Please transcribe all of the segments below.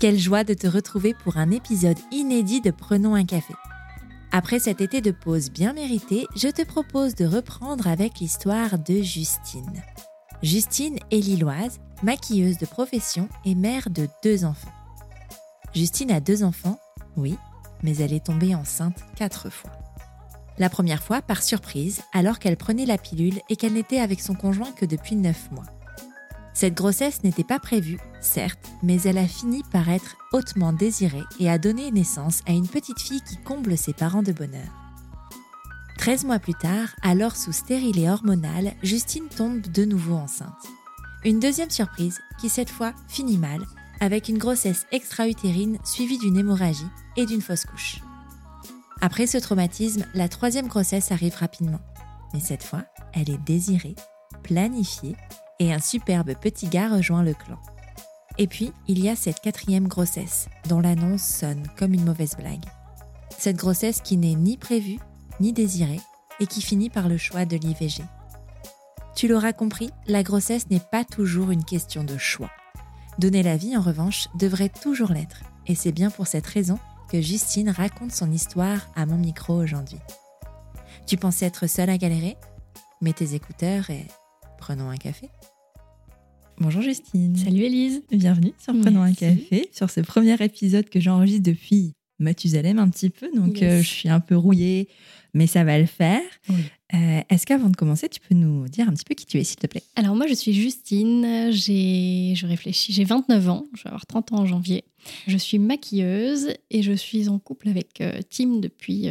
Quelle joie de te retrouver pour un épisode inédit de Prenons un café. Après cet été de pause bien mérité, je te propose de reprendre avec l'histoire de Justine. Justine est lilloise, maquilleuse de profession et mère de deux enfants. Justine a deux enfants, oui, mais elle est tombée enceinte quatre fois. La première fois par surprise, alors qu'elle prenait la pilule et qu'elle n'était avec son conjoint que depuis neuf mois. Cette grossesse n'était pas prévue, certes, mais elle a fini par être hautement désirée et a donné naissance à une petite fille qui comble ses parents de bonheur. 13 mois plus tard, alors sous stérilet hormonal, Justine tombe de nouveau enceinte. Une deuxième surprise qui cette fois finit mal, avec une grossesse extra-utérine suivie d'une hémorragie et d'une fausse couche. Après ce traumatisme, la troisième grossesse arrive rapidement. Mais cette fois, elle est désirée, planifiée et un superbe petit gars rejoint le clan. Et puis, il y a cette quatrième grossesse, dont l'annonce sonne comme une mauvaise blague. Cette grossesse qui n'est ni prévue, ni désirée, et qui finit par le choix de l'IVG. Tu l'auras compris, la grossesse n'est pas toujours une question de choix. Donner la vie, en revanche, devrait toujours l'être, et c'est bien pour cette raison que Justine raconte son histoire à mon micro aujourd'hui. Tu pensais être seule à galérer? Mets tes écouteurs et prenons un café. Bonjour Justine. Salut Elise. Bienvenue sur Prenons un café, sur ce premier épisode que j'enregistre depuis Mathusalem un petit peu. Donc euh, je suis un peu rouillée, mais ça va le faire. Euh, est-ce qu'avant de commencer, tu peux nous dire un petit peu qui tu es, s'il te plaît? Alors moi, je suis Justine, j'ai, je réfléchis, j'ai 29 ans, je vais avoir 30 ans en janvier. Je suis maquilleuse et je suis en couple avec euh, Tim depuis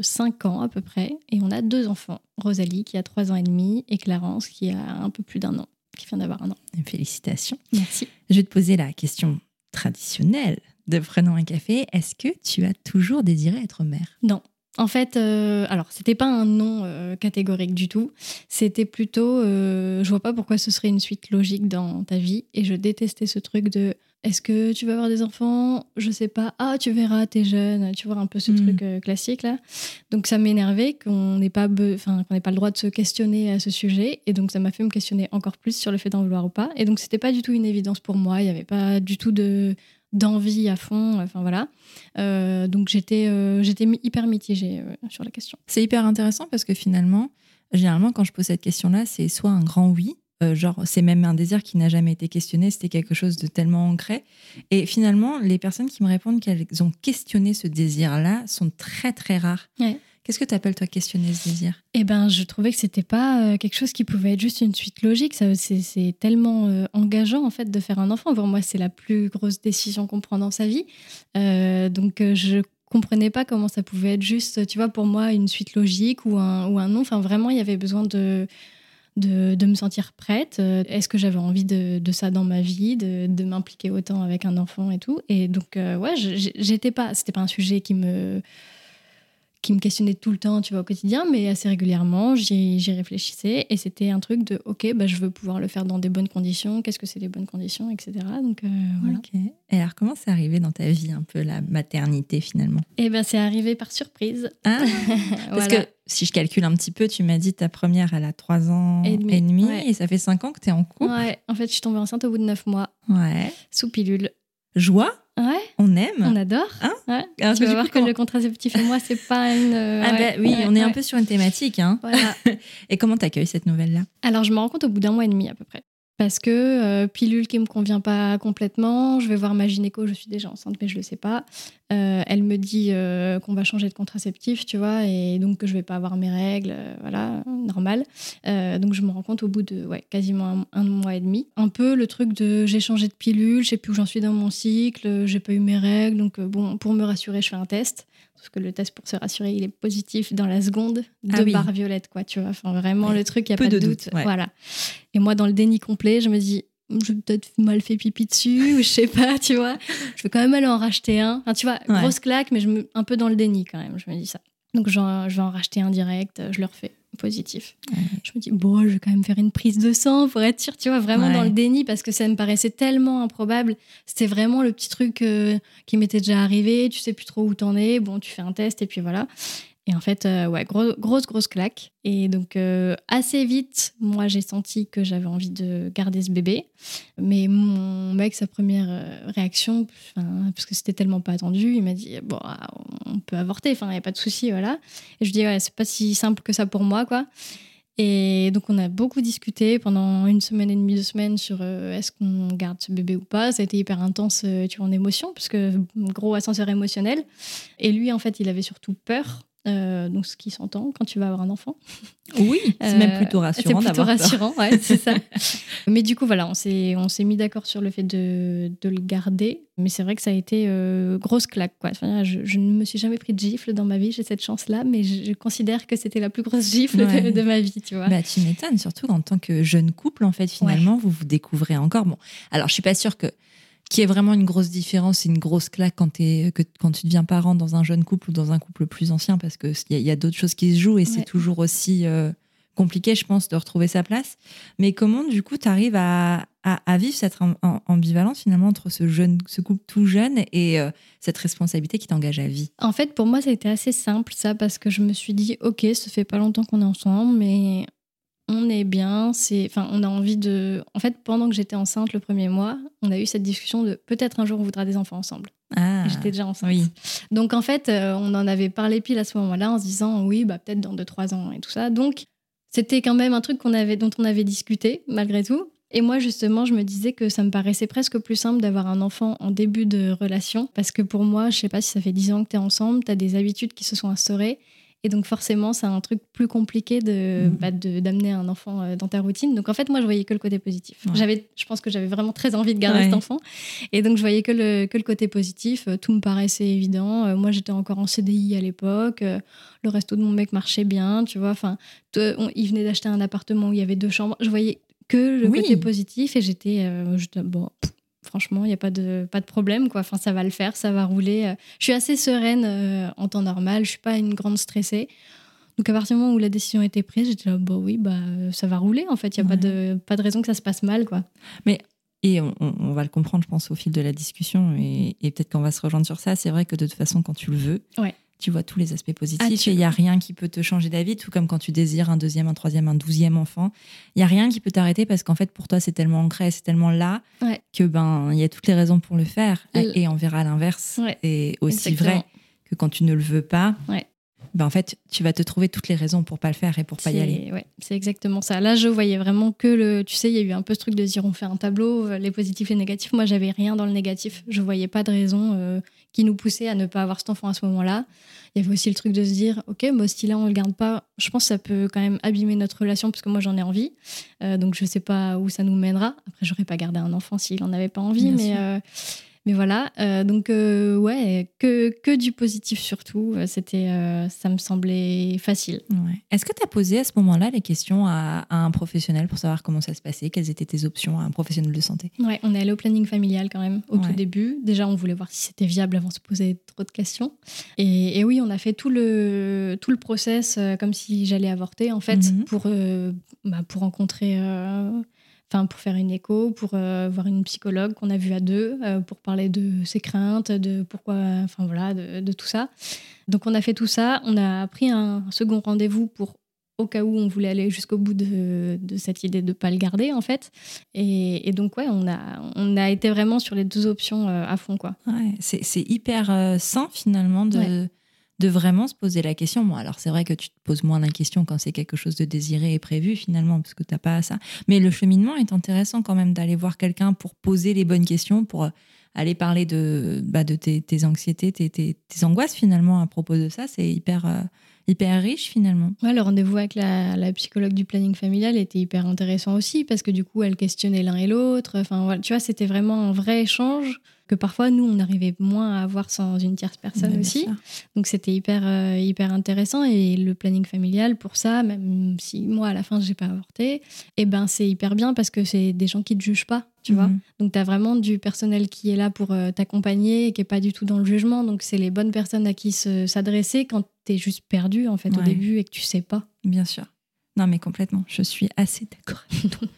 5 ans à peu près. Et on a deux enfants, Rosalie qui a 3 ans et demi et Clarence qui a un peu plus d'un an qui vient d'avoir un an. Félicitations. Merci. Je vais te poser la question traditionnelle de Prenons un café. Est-ce que tu as toujours désiré être mère? Non. En fait, euh, alors c'était pas un non euh, catégorique du tout. C'était plutôt, euh, je vois pas pourquoi ce serait une suite logique dans ta vie. Et je détestais ce truc de est-ce que tu vas avoir des enfants? Je sais pas. Ah, tu verras, t'es jeune. Tu vois un peu ce hmm. truc euh, classique là. Donc ça m'énervait qu'on n'ait pas, enfin qu'on n'ait pas le droit de se questionner à ce sujet. Et donc ça m'a fait me questionner encore plus sur le fait d'en vouloir ou pas. Et donc c'était pas du tout une évidence pour moi. Il n'y avait pas du tout de d'envie à fond. Enfin voilà. Euh, donc j'étais euh, j'étais hyper mitigée sur la question. C'est hyper intéressant parce que finalement, généralement quand je pose cette question-là, c'est soit un grand oui euh, genre, c'est même un désir qui n'a jamais été questionné, c'était quelque chose de tellement ancré. Et finalement, les personnes qui me répondent qu'elles ont questionné ce désir-là sont très, très rares. Qu'est-ce que tu appelles, toi, questionner ce désir? Eh ben, je trouvais que c'était pas euh, quelque chose qui pouvait être juste une suite logique. C'est tellement euh, engageant, en fait, de faire un enfant. Pour moi, c'est la plus grosse décision qu'on prend dans sa vie. donc, je comprenais pas comment ça pouvait être juste, tu vois, pour moi, une suite logique ou un, ou un non. Enfin, vraiment, il y avait besoin de de, me sentir prête. Euh, est-ce que j'avais envie de, ça dans ma vie, de, m'impliquer autant avec un enfant et tout? Et donc, euh, ouais, j'étais pas, c'était pas un sujet qui me qui me questionnait tout le temps, tu vois, au quotidien, mais assez régulièrement, j'y réfléchissais et c'était un truc de, ok, bah, je veux pouvoir le faire dans des bonnes conditions, qu'est-ce que c'est des bonnes conditions, etc. Donc, euh, voilà. Et alors, comment c'est arrivé dans ta vie, un peu, la maternité, finalement? Eh ben, c'est arrivé par surprise. Ah, parce que si je calcule un petit peu, tu m'as dit ta première, elle a 3 ans et demi, et, ça fait 5 ans que tu es en couple? Ouais, en fait, je suis tombée enceinte au bout de 9 mois. Ouais. Sous pilule. Joie Ouais. On aime. On adore. Hein ouais. tu vas voir que le contraceptif et moi, c'est pas une. ah bah, oui, on est un peu sur une thématique. Hein. Voilà. et comment t'accueilles cette nouvelle-là? Alors, je me rends compte au bout d'un mois et demi à peu près parce que euh, pilule qui me convient pas complètement. Je vais voir ma gynéco, je suis déjà enceinte, mais je le sais pas. Euh, elle me dit euh, qu'on va changer de contraceptif, tu vois, et donc que je vais pas avoir mes règles, voilà, normal. donc je me rends compte au bout de ouais, quasiment un, mois et demi. Un peu le truc de j'ai changé de pilule, je sais plus où j'en suis dans mon cycle, j'ai pas eu mes règles, donc bon, pour me rassurer, je fais un test. Parce que le test pour se rassurer, il est positif dans la seconde, ah de barre violette, quoi, tu vois. Enfin, vraiment, le truc, il n'y a pas de, doute. Voilà. Et moi, dans le déni complet, je me dis, j'ai peut-être mal fait pipi dessus, ou je sais pas, tu vois. Je vais quand même aller en racheter un. Enfin, tu vois, grosse claque, mais je me, un peu dans le déni quand même, je me dis ça. Donc, je vais en racheter un direct, je le refais positif. Je me dis, bon, je vais quand même faire une prise de sang pour être sûr, tu vois, vraiment dans le déni, parce que ça me paraissait tellement improbable. C'était vraiment le petit truc euh, qui m'était déjà arrivé, tu sais plus trop où t'en es, bon, tu fais un test et puis voilà. Et en fait, euh, ouais, grosse, grosse claque. Et donc, euh, assez vite, moi, j'ai senti que j'avais envie de garder ce bébé. Mais mon mec, sa première euh, réaction, parce que c'était tellement pas attendu, il m'a dit Bon, on peut avorter, il n'y a pas de souci, voilà. Et je lui dis Ouais, c'est pas si simple que ça pour moi, quoi. Et donc, on a beaucoup discuté pendant une semaine et demie, deux semaines sur est-ce qu'on garde ce bébé ou pas. Ça a été hyper intense, tu vois, en émotion, parce que gros ascenseur émotionnel. Et lui, en fait, il avait surtout peur euh, donc, ce qui s'entend quand tu vas avoir un enfant. Oui, c'est même plutôt rassurant. C'est plutôt rassurant, ouais, c'est ça. Mais du coup, voilà, on s'est, on s'est mis d'accord sur le fait de, de le garder. Mais c'est vrai que ça a été euh, grosse claque. Quoi. Enfin, je, ne me suis jamais pris de gifle dans ma vie, j'ai cette chance-là, mais je, considère que c'était la plus grosse gifle de, ma vie, tu vois. Bah, tu m'étonnes, surtout en tant que jeune couple, en fait, finalement, vous vous découvrez encore. Bon, alors je suis pas sûre que qui est vraiment une grosse différence, c'est une grosse claque quand, es, que, quand tu deviens parent dans un jeune couple ou dans un couple plus ancien, parce qu'il y a, y a d'autres choses qui se jouent et c'est toujours aussi euh, compliqué, je pense, de retrouver sa place. Mais comment, du coup, tu arrives à, à, vivre cette ambivalence finalement entre ce, jeune, ce couple tout jeune et euh, cette responsabilité qui t'engage à vie? En fait, pour moi, ça a été assez simple, ça, parce que je me suis dit, OK, ça fait pas longtemps qu'on est ensemble, mais on est bien, c'est, enfin, on a envie de. En fait, pendant que j'étais enceinte le premier mois, on a eu cette discussion de peut-être un jour on voudra des enfants ensemble. Ah, j'étais déjà enceinte. Donc en fait, euh, on en avait parlé pile à ce moment-là en se disant oui, bah peut-être dans 2-3 ans et tout ça. Donc c'était quand même un truc qu'on avait, dont on avait discuté malgré tout. Et moi, justement, je me disais que ça me paraissait presque plus simple d'avoir un enfant en début de relation. Parce que pour moi, je sais pas si ça fait 10 ans que tu es ensemble, tu as des habitudes qui se sont instaurées. Et donc forcément, c'est un truc plus compliqué de, mmh. bah, d'amener un enfant euh, dans ta routine. Donc en fait, moi, je voyais que le côté positif. J'avais, je pense que j'avais vraiment très envie de garder cet enfant. Et donc je voyais que le, que le côté positif. Euh, tout me paraissait évident. Euh, moi, j'étais encore en CDI à l'époque. Le resto de mon mec marchait bien, tu vois. Enfin, il venait d'acheter un appartement où il y avait deux chambres. Je voyais que le côté positif et j'étais, bon, franchement, il n'y a pas de, pas de problème. Quoi. Enfin, ça va le faire, ça va rouler. Euh. Je suis assez sereine euh, en temps normal, je ne suis pas une grande stressée. Donc à partir du moment où la décision a été prise, j'étais là, bah oui, bah, ça va rouler en fait. Il n'y a pas, de, pas de raison que ça se passe mal. quoi. Mais et on, va le comprendre, je pense, au fil de la discussion, et, et peut-être qu'on va se rejoindre sur ça. C'est vrai que de toute façon, quand tu le veux, ouais tu vois tous les aspects positifs ah, et il n'y a rien qui peut te changer d'avis, tout comme quand tu désires un deuxième, un troisième, un douzième enfant. Il n'y a rien qui peut t'arrêter parce qu'en fait, pour toi, c'est tellement ancré, c'est tellement là que ben il y a toutes les raisons pour le faire. Et on verra l'inverse. Et aussi vrai que quand tu ne le veux pas, ben en fait, tu vas te trouver toutes les raisons pour pas le faire et pour pas y aller. Ouais, c'est exactement ça. Là, je voyais vraiment que le. Tu sais, il y a eu un peu ce truc de dire on fait un tableau, euh, les positifs et les négatifs. Moi, j'avais rien dans le négatif. Je voyais pas de raison euh, qui nous poussait à ne pas avoir cet enfant à ce moment-là. Il y avait aussi le truc de se dire ok, moi, ce là on le garde pas. Je pense que ça peut quand même abîmer notre relation parce que moi, j'en ai envie. Euh, donc, je sais pas où ça nous mènera. Après, j'aurais pas gardé un enfant s'il en avait pas envie, mais. Mais voilà, euh, donc euh, ouais, que, que du positif surtout. Euh, c'était, ça me semblait facile. Est-ce que tu as posé à ce moment-là les questions à, un professionnel pour savoir comment ça se passait? Quelles étaient tes options à un professionnel de santé? Ouais, on est allé au planning familial quand même au tout début. Déjà, on voulait voir si c'était viable avant de se poser trop de questions. Et, oui, on a fait tout le, tout le process comme si j'allais avorter en fait mhm. pour, bah, pour rencontrer enfin pour faire une écho, pour euh, voir une psychologue qu'on a vue à deux, euh, pour parler de ses craintes, de pourquoi, enfin voilà, de, tout ça. Donc on a fait tout ça, on a pris un second rendez-vous pour au cas où on voulait aller jusqu'au bout de, cette idée de ne pas le garder en fait. Et, donc ouais, on a, on a été vraiment sur les deux options euh, à fond quoi. Ouais, c'est hyper sain finalement de de vraiment se poser la question. Bon, alors c'est vrai que tu te poses moins la question quand c'est quelque chose de désiré et prévu finalement, parce que tu n'as pas ça. Mais le cheminement est intéressant quand même d'aller voir quelqu'un pour poser les bonnes questions, pour euh, aller parler de, bah, de tes, anxiétés, tes, tes, angoisses finalement à propos de ça. C'est hyper, euh, hyper riche finalement. Ouais, le rendez-vous avec la, la, psychologue du planning familial était hyper intéressant aussi, parce que du coup, elle questionnait l'un et l'autre. Enfin, voilà, tu vois, c'était vraiment un vrai échange que parfois nous on arrivait moins à avoir sans une tierce personne Ouais, aussi. Donc c'était hyper euh, hyper intéressant et le planning familial pour ça, même si moi à la fin j'ai pas avorté, et ben c'est hyper bien parce que c'est des gens qui te jugent pas, tu vois. Mhm. Donc tu as vraiment du personnel qui est là pour euh, t'accompagner et qui est pas du tout dans le jugement. Donc c'est les bonnes personnes à qui se- s'adresser quand tu es juste perdu en fait au début et que tu sais pas. Bien sûr. Non, mais complètement. Je suis assez d'accord.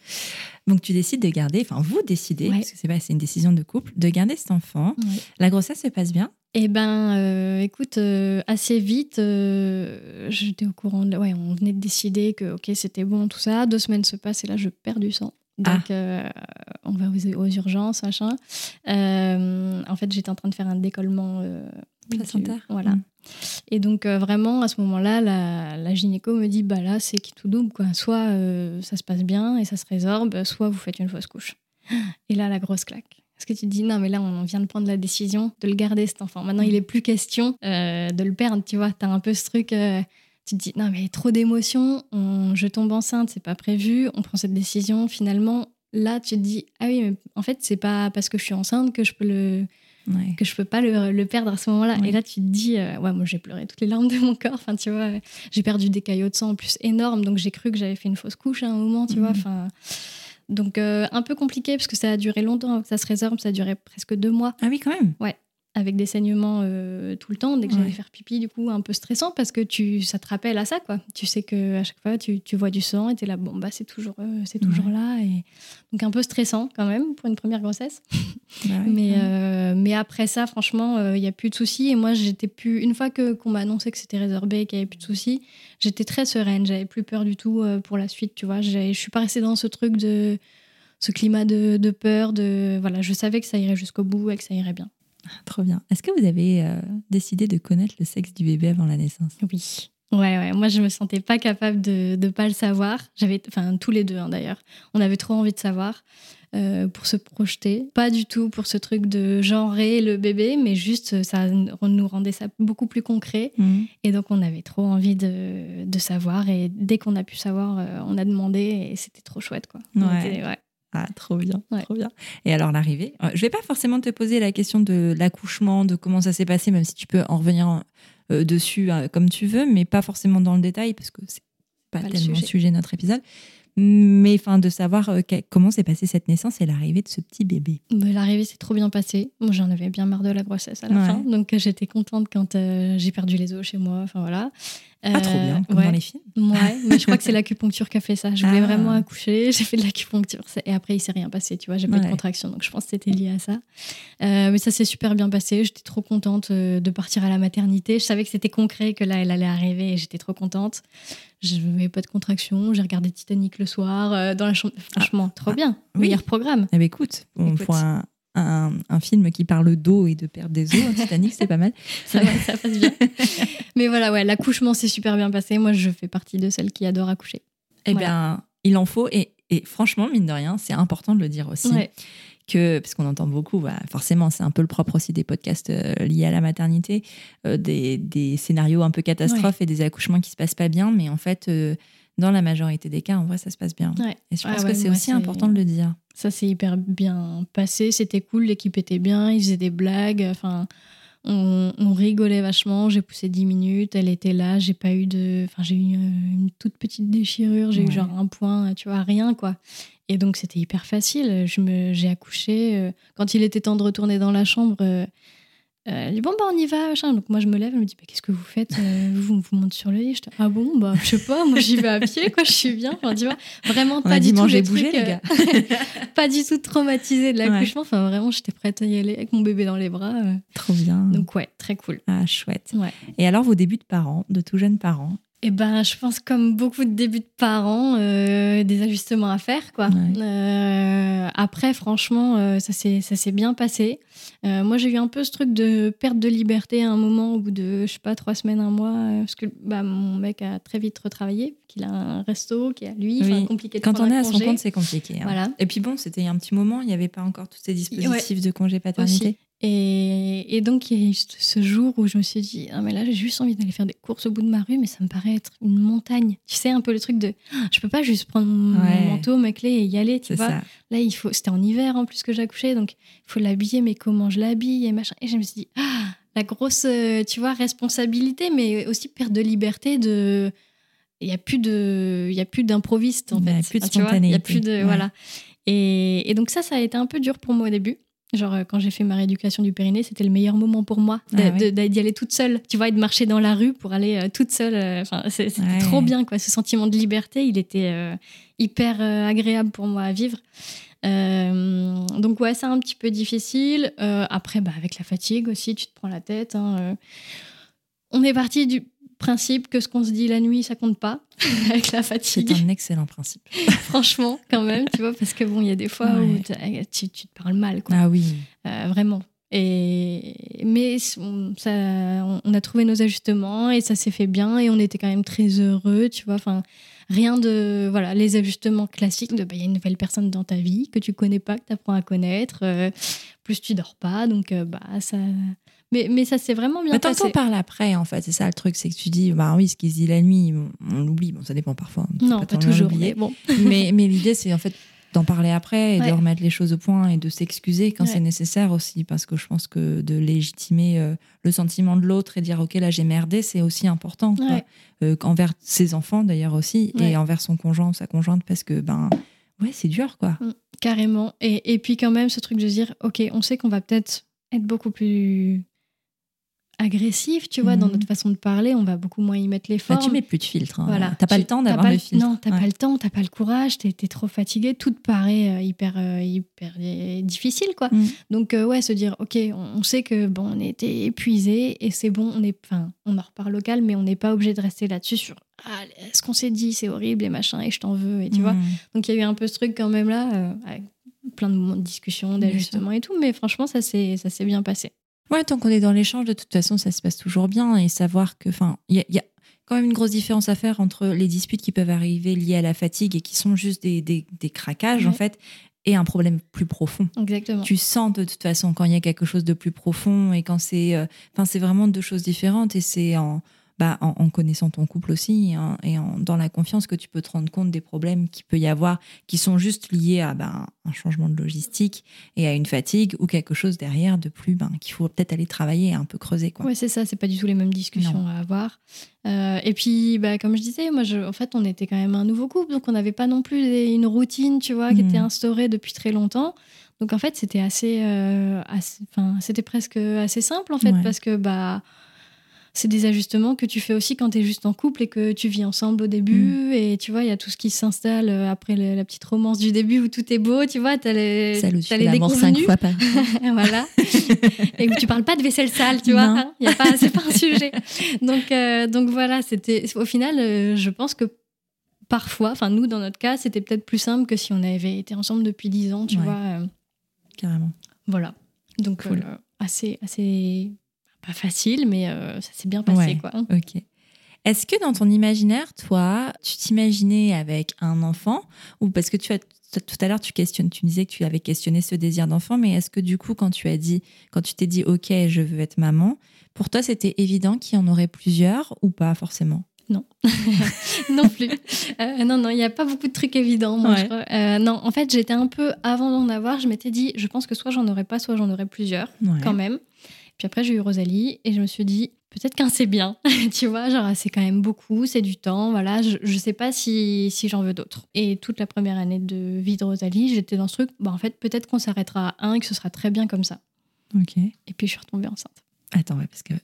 Donc, tu décides de garder, enfin, vous décidez, Ouais. parce que c'est pas, c'est une décision de couple, de garder cet enfant. La grossesse se passe bien? Eh ben, euh, écoute, euh, assez vite, euh, j'étais au courant. De, ouais, on venait de décider que ok, c'était bon, tout ça. Deux semaines se passent et là, je perds du sang. Donc, Ah. euh, on va aux, aux urgences, machin. Euh, en fait, j'étais en train de faire un décollement euh, Placentaire. du- Voilà. Mm. Et donc, euh, vraiment, à ce moment-là, la, la gynéco me dit bah là, c'est qui tout double, quoi. Soit euh, ça se passe bien et ça se résorbe, soit vous faites une fausse couche. Et là, la grosse claque. Parce que tu te dis, non, mais là, on vient de prendre la décision de le garder, cet enfant. Maintenant, il est plus question euh, de le perdre, tu vois. Tu as un peu ce truc, tu te dis, non, mais trop d'émotions, on- je tombe enceinte, c'est pas prévu, on prend cette décision. Finalement, là, tu te dis, ah oui, mais en fait, c'est pas parce que je suis enceinte que je peux le, Ouais. que je peux pas le, le perdre à ce moment-là. Et là, tu te dis, euh, ouais, moi j'ai pleuré toutes les larmes de mon corps. Enfin, tu vois, euh, j'ai perdu des caillots de sang en plus énormes, donc j'ai cru que j'avais fait une fausse couche à un moment, tu Mhm. vois. Enfin, donc euh, un peu compliqué parce que ça a duré longtemps, que ça se résorbe, ça a duré presque deux mois Ah oui, quand même. Avec des saignements euh, tout le temps dès que Ouais. j'allais faire pipi du coup un peu stressant parce que tu ça te rappelle à ça quoi tu sais que à chaque fois tu, tu vois du sang et t'es là bon bah c'est toujours euh, c'est toujours Ouais. là et donc un peu stressant quand même pour une première grossesse Bah mais, euh, mais après ça, franchement, il n'y a plus de soucis. Et moi, j'étais plus. Une fois que, qu'on m'a annoncé que c'était résorbé, qu'il n'y avait plus de soucis, j'étais très sereine. J'avais plus peur du tout pour la suite, tu vois. Je suis pas restée dans ce truc de. ce climat de, de peur. De, voilà, je savais que ça irait jusqu'au bout et que ça irait bien. Trop bien. Est-ce que vous avez euh, décidé de connaître le sexe du bébé avant la naissance? Oui. Ouais, ouais. Moi, je me sentais pas capable de ne pas le savoir. J'avais, enfin, tous les deux hein, d'ailleurs. On avait trop envie de savoir euh, pour se projeter. Pas du tout pour ce truc de genrer le bébé, mais juste euh, ça nous rendait ça beaucoup plus concret. Mhm. Et donc, on avait trop envie de, de savoir. Et dès qu'on a pu savoir, on a demandé et c'était trop chouette, quoi. On Ouais. était- ouais. Ah, trop bien, Ouais. trop bien. Et alors l'arrivée, euh, je vais pas forcément te poser la question de l'accouchement, de comment ça s'est passé, même si tu peux en revenir euh, dessus euh, comme tu veux, mais pas forcément dans le détail parce que c'est pas, Pas le tellement le sujet. sujet de notre épisode. Mais enfin, de savoir euh, comment s'est passée cette naissance et l'arrivée de ce petit bébé. L'arrivée s'est trop bien passée. Moi, j'en avais bien marre de la grossesse à la Ouais. fin. Donc, euh, j'étais contente quand euh, j'ai perdu les os chez moi. Enfin, voilà. Ah, trop bien, comme ouais. dans les films. Ouais, mais je crois que c'est l'acupuncture qui a fait ça. Je voulais Ah. vraiment accoucher, j'ai fait de l'acupuncture et après il s'est rien passé, tu vois, j'ai pas eu Ouais. de contraction, donc je pense que c'était lié à ça. Mais ça s'est super bien passé, j'étais trop contente de partir à la maternité. Je savais que c'était concret, que là elle allait arriver et j'étais trop contente. Je n'avais pas de contraction, j'ai regardé Titanic le soir euh, dans la chambre. Franchement, trop ah, bien, oui. meilleur programme. Eh ben, écoute, on Écoute. un, un, un film qui parle d'eau et de perte des os, Titanic, c'est pas mal. Ça, va, ça passe bien. mais voilà, ouais, l'accouchement s'est super bien passé. Moi, je fais partie de celles qui adorent accoucher. Eh Voilà. bien, il en faut. Et, et franchement, mine de rien, c'est important de le dire aussi. Ouais. Que, parce qu'on entend beaucoup, bah, forcément, c'est un peu le propre aussi des podcasts euh, liés à la maternité, euh, des, des scénarios un peu catastrophes et des accouchements qui se passent pas bien. Mais en fait, euh, dans la majorité des cas, en vrai, ça se passe bien. Ouais. Et je Ah pense ouais, que c'est aussi important de le dire. Ça s'est hyper bien passé, c'était cool, l'équipe était bien, ils faisaient des blagues, enfin, on, on rigolait vachement, j'ai poussé 10 minutes, elle était là, j'ai pas eu de. Enfin, j'ai eu une, toute petite déchirure, j'ai Ouais. eu genre un point, tu vois, rien quoi. Et donc c'était hyper facile, je me, j'ai accouché. euh, Quand il était temps de retourner dans la chambre, euh, elle dit bon, bah on y va, machin. Donc moi je me lève, elle me dit bah, qu'est-ce que vous faites Euh, Vous vous montez sur le lit Je dis, Ah bon, bah je sais pas, moi j'y vais à pied, quoi, je suis bien. Enfin, tu vois, vraiment On pas du tout les bouger, trucs, les euh, gars. pas du tout traumatisée de l'accouchement. Enfin, vraiment, j'étais prête à y aller avec mon bébé dans les bras. euh. Trop bien. Donc, ouais, très cool. Ah, chouette. Ouais. Et alors, vos débuts de parents, de tout jeunes parents Et ben, je pense, comme beaucoup de débuts de parents, euh, des ajustements à faire, quoi. Ouais. Euh, après, franchement, euh, ça s'est ça s'est bien passé. Moi, j'ai eu un peu ce truc de perte de liberté à un moment, au bout de, je sais pas, trois semaines, un mois, parce que bah, mon mec a très vite retravaillé, qu'il a un resto qui à lui, Oui. compliqué de Quand on est à son compte, c'est compliqué. hein. Voilà. Et puis bon, c'était il y a un petit moment, il n'y avait pas encore tous ces dispositifs de congé paternité. Aussi. Et, et donc, il y a eu ce jour où je me suis dit, ah, mais là, j'ai juste envie d'aller faire des courses au bout de ma rue, mais ça me paraît être une montagne. Tu sais, un peu le truc de, ah, je peux pas juste prendre mon Ouais. manteau, ma clé et y aller, tu vois. ça. Là, il faut, c'était en hiver en plus que j'accouchais, donc il faut l'habiller, mais comment je l'habille et machin. Et je me suis dit, ah, la grosse, euh, tu vois, responsabilité, mais aussi perte de liberté de. Il n'y a plus de, il y a plus d'improviste en Il y a fait. plus de tu vois, Il y a spontanéité. plus de, Ouais. voilà. Et, et donc ça, ça a été un peu dur pour moi au début. Genre euh, quand j'ai fait ma rééducation du périnée, c'était le meilleur moment pour moi Ah ouais. d'y aller toute seule, tu vois, et de marcher dans la rue pour aller euh, toute seule. euh, Enfin, c'était Ouais. trop bien, quoi. Ce sentiment de liberté, il était euh, hyper euh, agréable pour moi à vivre. Euh, donc ouais, c'est un petit peu difficile. Après, bah, avec la fatigue aussi, tu te prends la tête. hein. On est parti du principe que ce qu'on se dit la nuit, ça compte pas avec la C'est fatigue. un excellent principe. Franchement, quand même, tu vois, parce que bon, il y a des fois où Ouais. tu, tu te parles mal, quoi. Ah oui. Euh, vraiment. Et mais on, ça, on- on a trouvé nos ajustements et ça s'est fait bien et on était quand même très heureux, tu vois. Enfin, rien de voilà les ajustements classiques de bah, il y a une nouvelle personne dans ta vie que tu connais pas, que tu apprends à connaître. euh, plus tu dors pas, donc euh, bah ça. Mais mais ça s'est vraiment bien Mais passé. parler après, en fait. C'est ça le truc, c'est que tu dis, bah oui, ce qui se dit la nuit, on, l'oublie. Bon, ça dépend parfois. Non, pas tellement toujours. Mais bon, mais, mais l'idée, c'est en fait d'en parler après et Ouais. de remettre les choses au point et de s'excuser quand Ouais. c'est nécessaire aussi. Parce que je pense que de légitimer euh, le sentiment de l'autre et dire, OK, là, j'ai merdé, c'est aussi important. quoi. Ouais. Euh, envers ses enfants, d'ailleurs, aussi, et envers son conjoint ou sa conjointe, parce que, ben, ouais, c'est dur, quoi. carrément. Et, et puis quand même ce truc de se dire ok, on sait qu'on va peut-être être beaucoup plus agressif, tu vois, dans Mhm. notre façon de parler, on va beaucoup moins y mettre Bah, l'effort. tu mets plus de filtre. hein. Voilà. T'as pas Tu- le temps d'avoir le filtre. Non, t'as Ouais. pas le temps, t'as pas le courage, t'es t'es trop fatigué, tout te paraît euh, hyper, euh, hyper euh, difficile, quoi. Mm. Donc, euh, ouais, se dire, ok, on, on sait que bon, on était épuisé et c'est bon, on est, enfin, on en reparle local, mais on n'est pas obligé de rester là-dessus sur, ah, ce qu'on s'est dit, c'est horrible et machin, et je t'en veux, et tu vois. Mm. Donc, il y a eu un peu ce truc quand même là, euh, avec plein de moments de discussion, d'ajustement et tout, mais franchement, ça s'est ça s'est bien passé. Ouais, tant qu'on est dans l'échange, de toute façon, ça se passe toujours bien et savoir que, enfin, il y, a- il y a quand même une grosse différence à faire entre les disputes qui peuvent arriver liées à la fatigue et qui sont juste des, des, des craquages, en fait, et un problème plus profond. Exactement. Tu sens de toute façon quand il y a quelque chose de plus profond et quand c'est, euh, enfin, c'est vraiment deux choses différentes et c'est en, bah, en, en connaissant ton couple aussi hein, et en- dans la confiance que tu peux te rendre compte des problèmes qu'il peut y avoir qui sont juste liés à bah, un changement de logistique et à une fatigue ou quelque chose derrière de plus ben, qu'il faut peut-être aller travailler et un peu creuser. Ouais, c'est ça, c'est pas du tout les mêmes discussions à avoir. Euh, et puis, bah, comme je disais, moi, je, en fait, on était quand même un nouveau couple, donc on n'avait pas non plus des- une routine, tu vois, qui était instaurée depuis très longtemps. Donc, en fait, c'était assez, euh, assez- c'était presque assez simple, en fait, Ouais. parce que bah, c'est des ajustements que tu fais aussi quand tu es juste en couple et que tu vis ensemble au début. Mm. Et tu vois, il y a tout ce qui s'installe euh, après le- la petite romance du début où tout est beau, tu vois, tu as les, t'as fais les cinq fois par voilà. Et où tu parles pas de vaisselle sale, tu vois. Hein. Y a pas, c'est pas un sujet. Donc, euh, donc voilà, c'était. Au final, euh, je pense que parfois, enfin nous dans notre cas, c'était peut-être plus simple que si on avait été ensemble depuis 10 ans, tu Ouais. vois. euh, carrément. voilà. Donc Cool. assez, assez pas facile, mais euh, ça s'est bien passé, Ouais. quoi. Ok. Est-ce que dans ton imaginaire, toi, tu t'imaginais avec un enfant ou parce que tu as tout à l'heure tu questionnes, tu disais que tu avais questionné ce désir d'enfant, mais est-ce que du coup quand tu as dit, quand tu t'es dit ok je veux être maman, pour toi c'était évident qu'il y en aurait plusieurs ou pas forcément? Non plus. Euh, non, non, il n'y a pas beaucoup de trucs évidents. moi, Ouais. je crois. Euh, non, en fait, j'étais un peu avant d'en avoir. Je m'étais dit, je pense que soit j'en aurais pas, soit j'en aurais plusieurs, Ouais. quand même. Puis après, j'ai eu Rosalie et je me suis dit, peut-être qu'un c'est bien. tu vois, genre, c'est quand même beaucoup, c'est du temps. Voilà, je, je sais pas si, si j'en veux d'autres. Et toute la première année de vie de Rosalie, j'étais dans ce truc, bah, en fait, peut-être qu'on s'arrêtera à un et que ce sera très bien comme ça. Ok. Et puis, je suis retombée enceinte. Attends ouais, parce que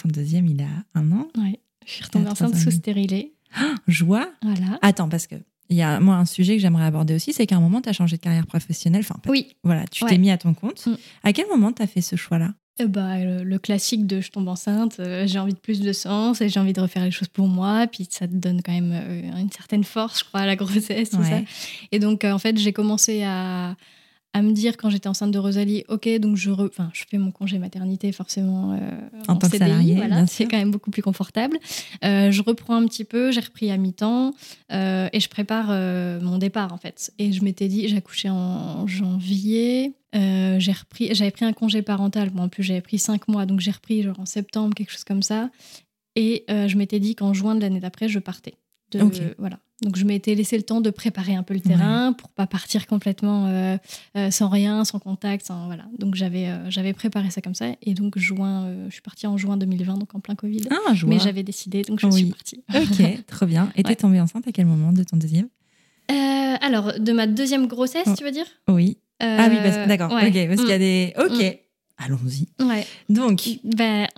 ton deuxième il a un an. Ouais. Je suis retombée Ah, enceinte sous demi. stérilé. Joie. Voilà. Attends parce que il y a moi un sujet que j'aimerais aborder aussi, c'est qu'à un moment tu as changé de carrière professionnelle. Enfin Oui, voilà, tu Ouais. t'es mis à ton compte. Mm. À quel moment tu as fait ce choix-là? Bah, le, le classique de je tombe enceinte, euh, j'ai envie de plus de sens et j'ai envie de refaire les choses pour moi. Puis ça te donne quand même euh, une certaine force, je crois, à la grossesse, tout Ouais. ça. Et donc, euh, en fait, j'ai commencé à, à me dire quand j'étais enceinte de Rosalie, ok, donc je, enfin, je fais mon congé maternité forcément euh, en, tant que salarié, voilà, c'est quand même beaucoup plus confortable. Euh, je reprends un petit peu, j'ai repris à mi-temps euh, et je prépare mon départ en fait. Et je m'étais dit, j'ai accouché en janvier, j'ai repris, j'avais pris un congé parental, bon, en plus j'avais pris cinq mois, donc j'ai repris genre en septembre, quelque chose comme ça. Et je m'étais dit qu'en juin de l'année d'après, je partais. De, Voilà. Donc je m'étais laissé le temps de préparer un peu le terrain pour pas partir complètement euh, euh, sans rien, sans contact, sans, voilà. Donc j'avais euh, j'avais préparé ça comme ça et donc juin, je suis partie en juin 2020 donc en plein Covid. Ah, Mais j'avais décidé donc je suis partie. Ok, trop bien. Et t'es tombée enceinte à quel moment de ton deuxième? Alors de ma deuxième grossesse, oh. tu veux dire? Oui. ah oui, d'accord. Ok, parce qu'il y a mm. des. Ok. Mm. Allons-y. Ouais. Donc. Ben,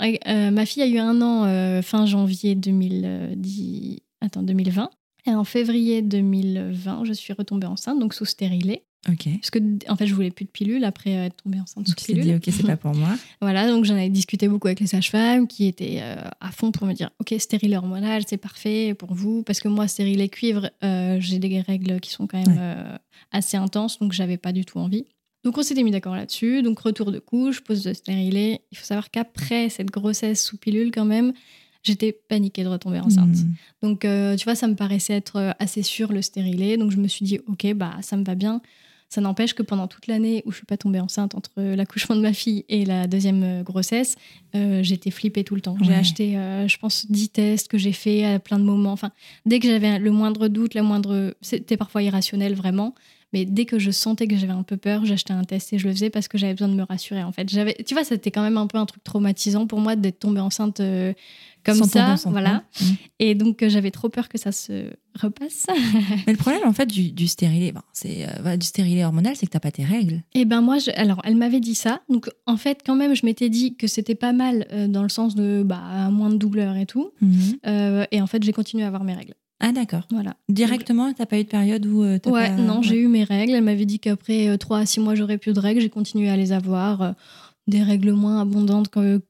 ma fille a eu un an fin janvier 2010. Attends, 2020. Et en février 2020, je suis retombée enceinte, donc sous stérilet. Ok. Parce que, en fait, je voulais plus de pilule après être tombée enceinte sous pilule. dit, ok, c'est pas pour moi. voilà, donc j'en avais discuté beaucoup avec les sages-femmes qui étaient euh, à fond pour me dire, ok, stérilet hormonal, c'est parfait pour vous. Parce que moi, stérilet cuivre, euh, j'ai des règles qui sont quand même euh, assez intenses, donc j'avais pas du tout envie. Donc on s'était mis d'accord là-dessus. Donc retour de couche, pose de stérilet. Il faut savoir qu'après cette grossesse sous pilule, quand même, j'étais paniquée de retomber enceinte. Hmm. Donc, euh, tu vois, ça me paraissait être euh, assez sûr le stérilet. Donc, je me suis dit, OK, bah, ça me va bien. Ça n'empêche que pendant toute l'année où je suis pas tombée enceinte entre l'accouchement de ma fille et la deuxième euh, grossesse, j'étais flippée tout le temps. J'ai acheté, je pense, 10 tests que j'ai fait à plein de moments. Enfin, dès que j'avais le moindre doute, la moindre, c'était parfois irrationnel vraiment. Mais dès que je sentais que j'avais un peu peur, j'achetais un test et je le faisais parce que j'avais besoin de me rassurer. En fait, j'avais, tu vois, c'était quand même un peu un truc traumatisant pour moi d'être tombée enceinte comme ça, voilà. Mmh. Et donc euh, j'avais trop peur que ça se repasse. Mais le problème en fait du, du stérilet, c'est euh, du stérilet hormonal, c'est que t'as pas tes règles. Et eh ben moi, alors elle m'avait dit ça. Donc en fait, quand même, je m'étais dit que c'était pas mal euh, dans le sens de bah moins de douleur et tout. Mmh. et en fait, j'ai continué à avoir mes règles. Ah d'accord. Voilà. Directement, t'as pas eu de période où Ouais, non, j'ai eu mes règles. Elle m'avait dit qu'après 3 à 6 mois, j'aurais plus de règles. J'ai continué à les avoir. des règles moins abondantes que,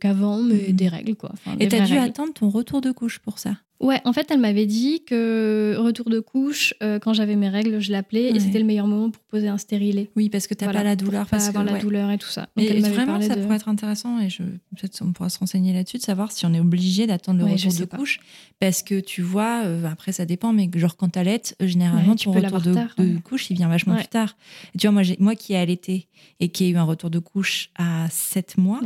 qu'avant, mais mhm. des règles quoi. et t'as dû attendre ton retour de couche pour ça? Ouais, en fait, elle m'avait dit que retour de couche, euh, quand j'avais mes règles, je l'appelais et c'était le meilleur moment pour poser un stérilet. Oui, parce que t'as pas la douleur. Pas avoir la douleur et tout ça. Donc et vraiment, ça pourrait être intéressant et peut-être on pourra se renseigner là-dessus de savoir si on est obligé d'attendre le retour de couche, parce que tu vois, euh, après ça dépend, mais genre quand t'allaites, généralement ton retour de, couche, il vient vachement plus tard. tu vois, moi, moi qui ai allaité et qui ai eu un retour de couche à 7 mois.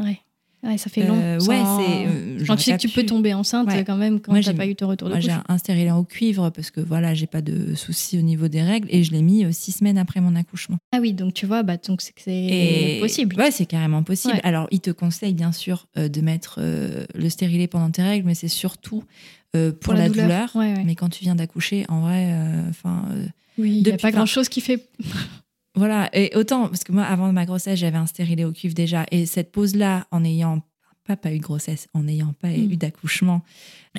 Ouais, ça fait long. Euh, ouais, c'est. Euh, tu sais que tu peux tomber enceinte quand même quand t'as pas eu ton retour de Moi, j'ai un stérilet au cuivre parce que voilà, j'ai pas de soucis au niveau des règles et je l'ai mis euh, six semaines après mon accouchement. Ah oui, donc tu vois, bah, donc c'est que c'est possible. Ouais, c'est carrément possible. Alors, il te conseille bien sûr de mettre le stérilet pendant tes règles, mais c'est surtout pour, la, douleur. Mais quand tu viens d'accoucher, en vrai, enfin. oui, il n'y a pas grand chose qui fait. Voilà, et autant, parce que moi, avant ma grossesse, j'avais un stérilet au cuivre déjà, et cette pause-là, en ayant pas, pas eu de grossesse, en n'ayant pas eu mm. d'accouchement,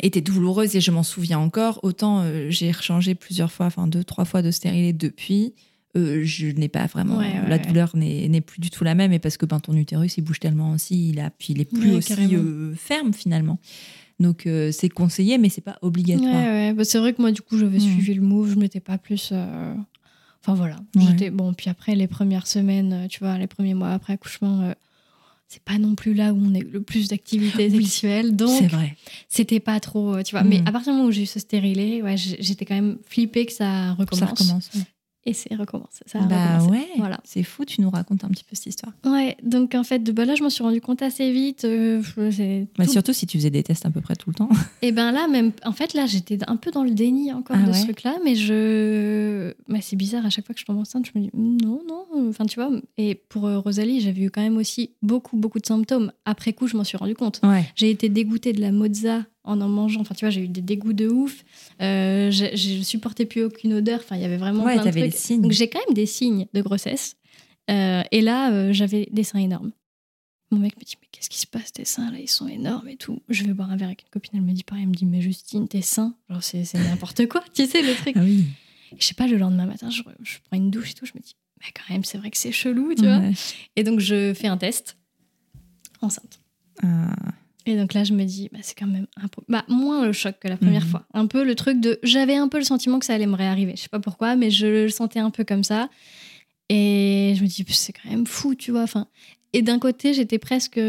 était douloureuse, et je m'en souviens encore, autant euh, j'ai rechangé plusieurs fois, enfin deux, trois fois de stérilet depuis, euh, je n'ai pas vraiment. la douleur n'est plus du tout la même, et parce que ben, ton utérus, il bouge tellement aussi, il, a, puis il est plus aussi euh, ferme finalement. Donc c'est conseillé, mais c'est pas obligatoire. Bah, c'est vrai que moi, du coup, j'avais mm. suivi le move, je m'étais pas plus. Enfin voilà. J'étais bon. Puis après les premières semaines, euh, tu vois, les premiers mois après accouchement, euh, c'est pas non plus là où on a le plus d'activités sexuelles. Donc c'est vrai. C'était pas trop, euh, tu vois. Mais mm. à partir du moment où j'ai eu ce stérilet, ouais, j'étais quand même flippée que ça recommence. Ça recommence et c'est recommencé. Ça bah ouais, voilà. c'est fou, tu nous racontes un petit peu cette histoire. Ouais, donc en fait, de, bah là, je m'en suis rendu compte assez vite. Euh, bah, surtout si tu faisais des tests à peu près tout le temps. Et ben là, même, en fait, là, j'étais un peu dans le déni encore ah de ce truc-là, mais je. Bah, c'est bizarre, à chaque fois que je tombe enceinte, je me dis hmm, non, non, enfin, tu vois. Et pour euh, Rosalie, j'avais eu quand même aussi beaucoup, beaucoup de symptômes. Après coup, je m'en suis rendu compte. J'ai été dégoûtée de la mozza en en mangeant. Enfin, tu vois, j'ai eu des dégoûts de ouf. Euh, je, supportais plus aucune odeur. Enfin, il y avait vraiment plein de trucs. signes. Donc, j'ai quand même des signes de grossesse. Euh, et là, euh, j'avais des seins énormes. Mon mec me dit, mais qu'est-ce qui se passe? Tes seins, là, ils sont énormes et tout. Je vais boire un verre avec une copine, elle me dit pareil. Elle me dit, mais Justine, tes seins, genre, c'est n'importe quoi. tu sais, le truc. Ah oui. je sais pas, le lendemain matin, je, prends une douche et tout. Je me dis, mais quand même, c'est vrai que c'est chelou, tu vois. Et donc, je fais un test enceinte. Ah. Et donc là, je me dis, bah, c'est quand même un peu... bah, moins le choc que la première mhm. fois. Un peu le truc de. J'avais un peu le sentiment que ça allait me réarriver. Je sais pas pourquoi, mais je le sentais un peu comme ça. Et je me dis, c'est quand même fou, tu vois. Enfin, et d'un côté, j'étais presque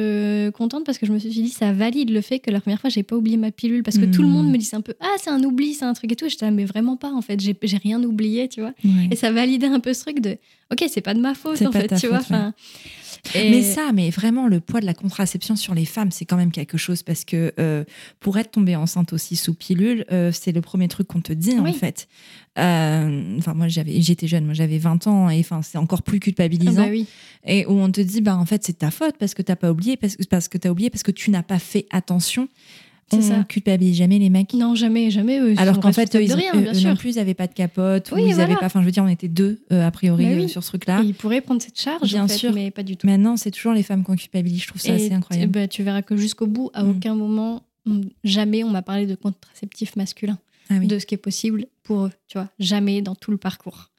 contente parce que je me suis dit, ça valide le fait que la première fois, j'ai pas oublié ma pilule. Parce que tout le monde Hmm. me disait un peu, ah, c'est un oubli, c'est un truc et tout. Et J'étais là, mais vraiment pas, en fait. J'ai rien oublié, tu vois. Ouais. Et ça validait un peu ce truc de, ok, c'est pas de ma faute, en fait, tu vois. ouais. Et- Mais ça, mais vraiment, le poids de la contraception sur les femmes, c'est quand même quelque chose parce que euh, pour être tombée enceinte aussi sous pilule, euh, c'est le premier truc qu'on te dit en fait. Euh, Enfin, moi, j'avais, j'étais jeune, moi, j'avais 20 ans et enfin, c'est encore plus Ah culpabilisant. bah oui. Et où on te dit, bah, en fait, c'est ta faute parce que t'as pas oublié, parce, parce que t'as oublié, parce que tu n'as pas fait attention. On ça. culpabilise jamais les mecs. Non, jamais, jamais. Eux, Alors qu'en fait, eux, ils rien, eux- bien sûr. non plus, ils n'avaient pas de capote, ou Oui, ils voilà. avaient pas. Enfin, je veux dire, on était deux, euh, a priori, oui. euh, sur ce truc-là. Et ils pourraient prendre cette charge, Bien en fait, sûr. mais pas du tout. Maintenant, c'est toujours les femmes qu'on culpabilise. Je trouve ça Et assez incroyable. bah, tu verras que jusqu'au bout, à Mm. aucun moment, jamais on m'a parlé de contraceptif masculin, Ah oui. de ce qui est possible pour eux, tu vois, jamais dans tout le parcours.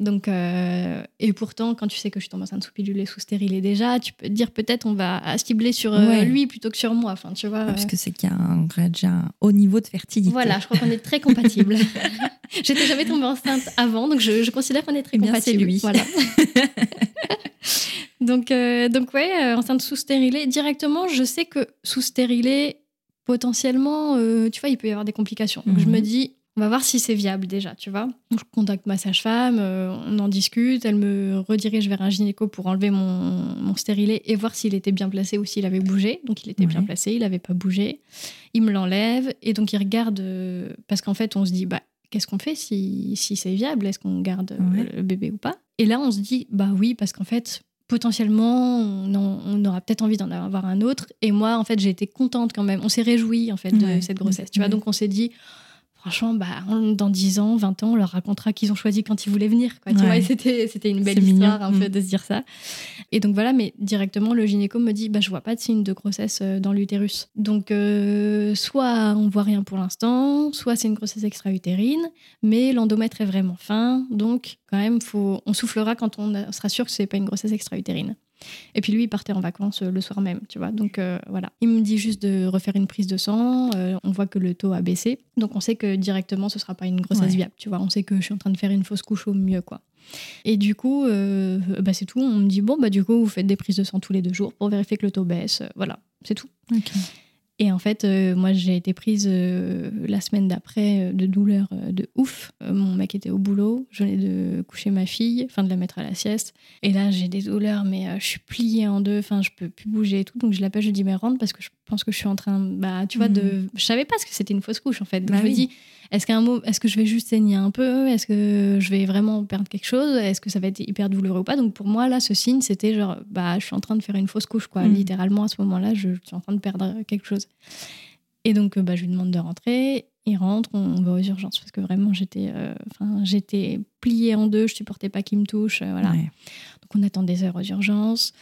Donc, euh, et pourtant, quand tu sais que je suis tombée enceinte sous pilule et sous stérilée déjà, tu peux te dire peut-être on va cibler sur euh, Ouais. lui plutôt que sur moi. Enfin, tu vois. Ah, euh, Parce que c'est qu'il y a un, déjà un haut niveau de fertilité. Voilà, je crois qu'on est très compatibles. J'étais jamais tombée enceinte avant, donc je, je considère qu'on est très Eh bien, compatibles. c'est lui. Voilà. donc, euh, donc ouais, enceinte sous stérilée. Directement, je sais que sous stérilée, potentiellement, euh, tu vois, il peut y avoir des complications. Donc je Mhm. me dis, on va voir si c'est viable déjà, tu vois. Donc, je contacte ma sage-femme, euh, on en discute, elle me redirige vers un gynéco pour enlever mon, mon stérilet et voir s'il était bien placé ou s'il avait bougé. Donc il était bien placé, il n'avait pas bougé. Il me l'enlève et donc il regarde, euh, parce qu'en fait on se dit, bah, qu'est-ce qu'on fait si, si c'est viable? Est-ce qu'on garde euh, Ouais. le bébé ou pas? Et là on se dit, bah oui, parce qu'en fait potentiellement on, en- on aura peut-être envie d'en avoir un autre. Et moi en fait j'ai été contente quand même, on s'est réjoui en fait de Ouais. cette grossesse, tu vois. Donc on s'est dit, franchement, bah, dans 10 ans, 20 ans, on leur racontera qu'ils ont choisi quand ils voulaient venir. Quoi, tu Ouais. vois, c'était, c'était une belle mignon. histoire un peu Mm. de se dire ça. Et donc voilà, mais directement, le gynéco me dit, bah, je vois pas de signe de grossesse euh, dans l'utérus. Donc, euh, soit on voit rien pour l'instant, soit c'est une grossesse extra-utérine, mais l'endomètre est vraiment fin. Donc, quand même, faut, on soufflera quand on a- sera sûr que c'est pas une grossesse extra-utérine. Et puis lui, il partait en vacances euh, le soir même, tu vois. Donc euh, voilà. Il me dit juste de refaire une prise de sang. euh, on voit que le taux a baissé. Donc on sait que directement, ce sera pas une grossesse Ouais. viable, tu vois. On sait que je suis en train de faire une fausse couche au mieux, quoi. Et du coup, euh, bah, c'est tout. On me dit, bon, bah, du coup, vous faites des prises de sang tous les deux jours pour vérifier que le taux baisse. Voilà, c'est tout. Et en fait, euh, moi, j'ai été prise euh, la semaine d'après euh, de douleurs de ouf. Mon mec était au boulot, je venais de coucher ma fille, enfin de la mettre à la sieste. Et là, j'ai des douleurs, mais je suis pliée en deux, enfin, je peux plus bouger et tout. Donc, je l'appelle, je dis, mais rentre parce que je pense que je suis en train, bah, tu vois, de. Je savais pas ce que c'était une fausse couche, en fait. Donc, Bah je me dis, est-ce qu'un mot, est-ce que je vais juste saigner un peu? Est-ce que je vais vraiment perdre quelque chose? Est-ce que ça va être hyper douloureux ou pas? Donc, pour moi, là, ce signe, c'était genre, bah, je suis en train de faire une fausse couche, quoi. Mm. Littéralement, à ce moment-là, je, je suis en train de perdre quelque chose. Et donc, euh, bah, je lui demande de rentrer. Il rentre, on, on va aux urgences parce que vraiment, j'étais, euh, enfin, j'étais pliée en deux. Je supportais pas qu'il me touche. euh, voilà. Ouais. Donc, on attend des heures aux urgences.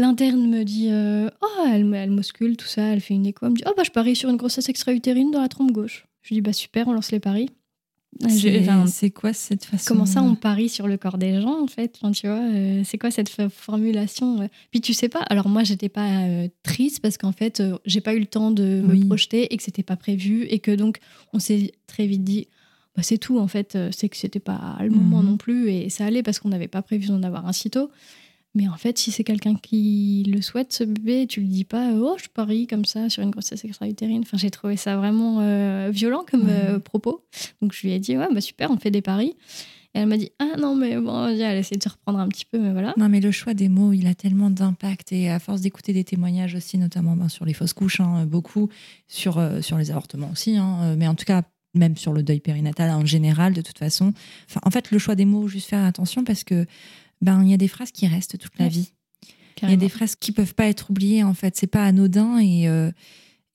L'interne me dit, euh, oh, elle, me- elle m'auscule, tout ça. Elle fait une écho. Elle me dit, oh, bah, je parie sur une grossesse extra-utérine dans la trompe gauche. Je lui dis, bah, super, on lance les paris. C'est enfin, c'est quoi cette façon Comment ça, on parie sur le corps des gens, en fait? Enfin, Tu vois, euh, c'est quoi cette formulation Puis tu sais pas. Alors moi, j'étais pas euh, triste parce qu'en fait, j'ai pas eu le temps de Oui. me projeter et que c'était pas prévu et que donc on s'est très vite dit. Bah, c'est tout en fait, c'est que c'était pas le moment Mhm. non plus et ça allait parce qu'on n'avait pas prévu d'en avoir un si tôt. Mais en fait, si c'est quelqu'un qui le souhaite, ce bébé, tu le dis pas, oh, je parie comme ça sur une grossesse extra-utérine. Enfin, j'ai trouvé ça vraiment euh, violent comme Ouais. euh, propos. Donc, je lui ai dit, ouais, bah super, on fait des paris. Et elle m'a dit, ah non, mais bon, elle a essayé de se reprendre un petit peu, mais voilà. Non, mais le choix des mots, il a tellement d'impact. Et à force d'écouter des témoignages aussi, notamment ben, sur les fausses couches, hein, beaucoup, sur, euh, sur les avortements aussi, hein, mais en tout cas, même sur le deuil périnatal en général, de toute façon. Enfin, en fait, le choix des mots, juste faire attention parce que ben il y a des phrases qui restent toute la Ouais, vie. Il y a des phrases qui peuvent pas être oubliées, en fait. C'est pas anodin. Et, euh,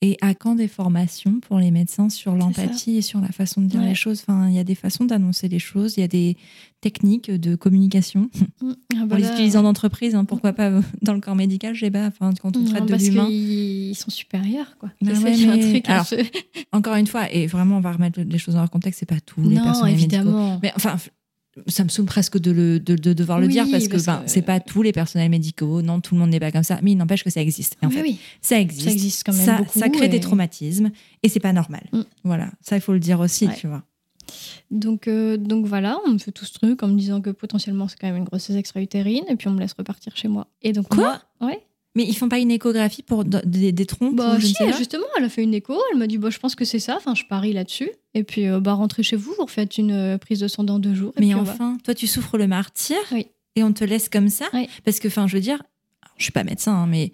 et à quand des formations pour les médecins sur l'empathie et sur la façon de dire Ouais. les choses Enfin, il y a des façons d'annoncer les choses, il y a des techniques de communication. Mm. Ah, Pour bah les là, utilisants d'entreprise, hein, pourquoi pas euh, dans le corps médical, je sais pas, enfin, quand on non, traite de l'humain. qu'ils sont supérieurs, quoi. Bah ouais, un truc alors, Encore une fois, et vraiment, on va remettre les choses dans leur contexte, c'est pas tous les Non, personnels médicaux. évidemment. Mais enfin, ça me saoule presque de, le, de, de devoir le dire parce que, ben, que- c'est pas tous les personnels médicaux, non, tout le monde n'est pas comme ça, mais il n'empêche que ça existe. Et en Oui, fait, oui. ça existe. Ça existe quand même ça, beaucoup, ça crée des traumatismes et c'est pas normal. Mm. Voilà, ça il faut le dire aussi, Ouais. tu vois. Donc, euh, donc voilà, on me fait tout ce truc en me disant que potentiellement c'est quand même une grossesse extra-utérine et puis on me laisse repartir chez moi. Et donc Quoi? moi, ouais. Mais ils font pas une échographie pour des, des trompes Bah ou je ne si, sais justement, elle a fait une écho, elle m'a dit bah je pense que c'est ça, enfin je parie là-dessus. Et puis euh, bah rentrez chez vous, vous refaites une euh, prise de sang dans deux jours. et Mais puis on va- enfin, toi, tu souffres le martyr Oui. et on te laisse comme ça Oui. Parce que, enfin, je veux dire, je suis pas médecin, hein, mais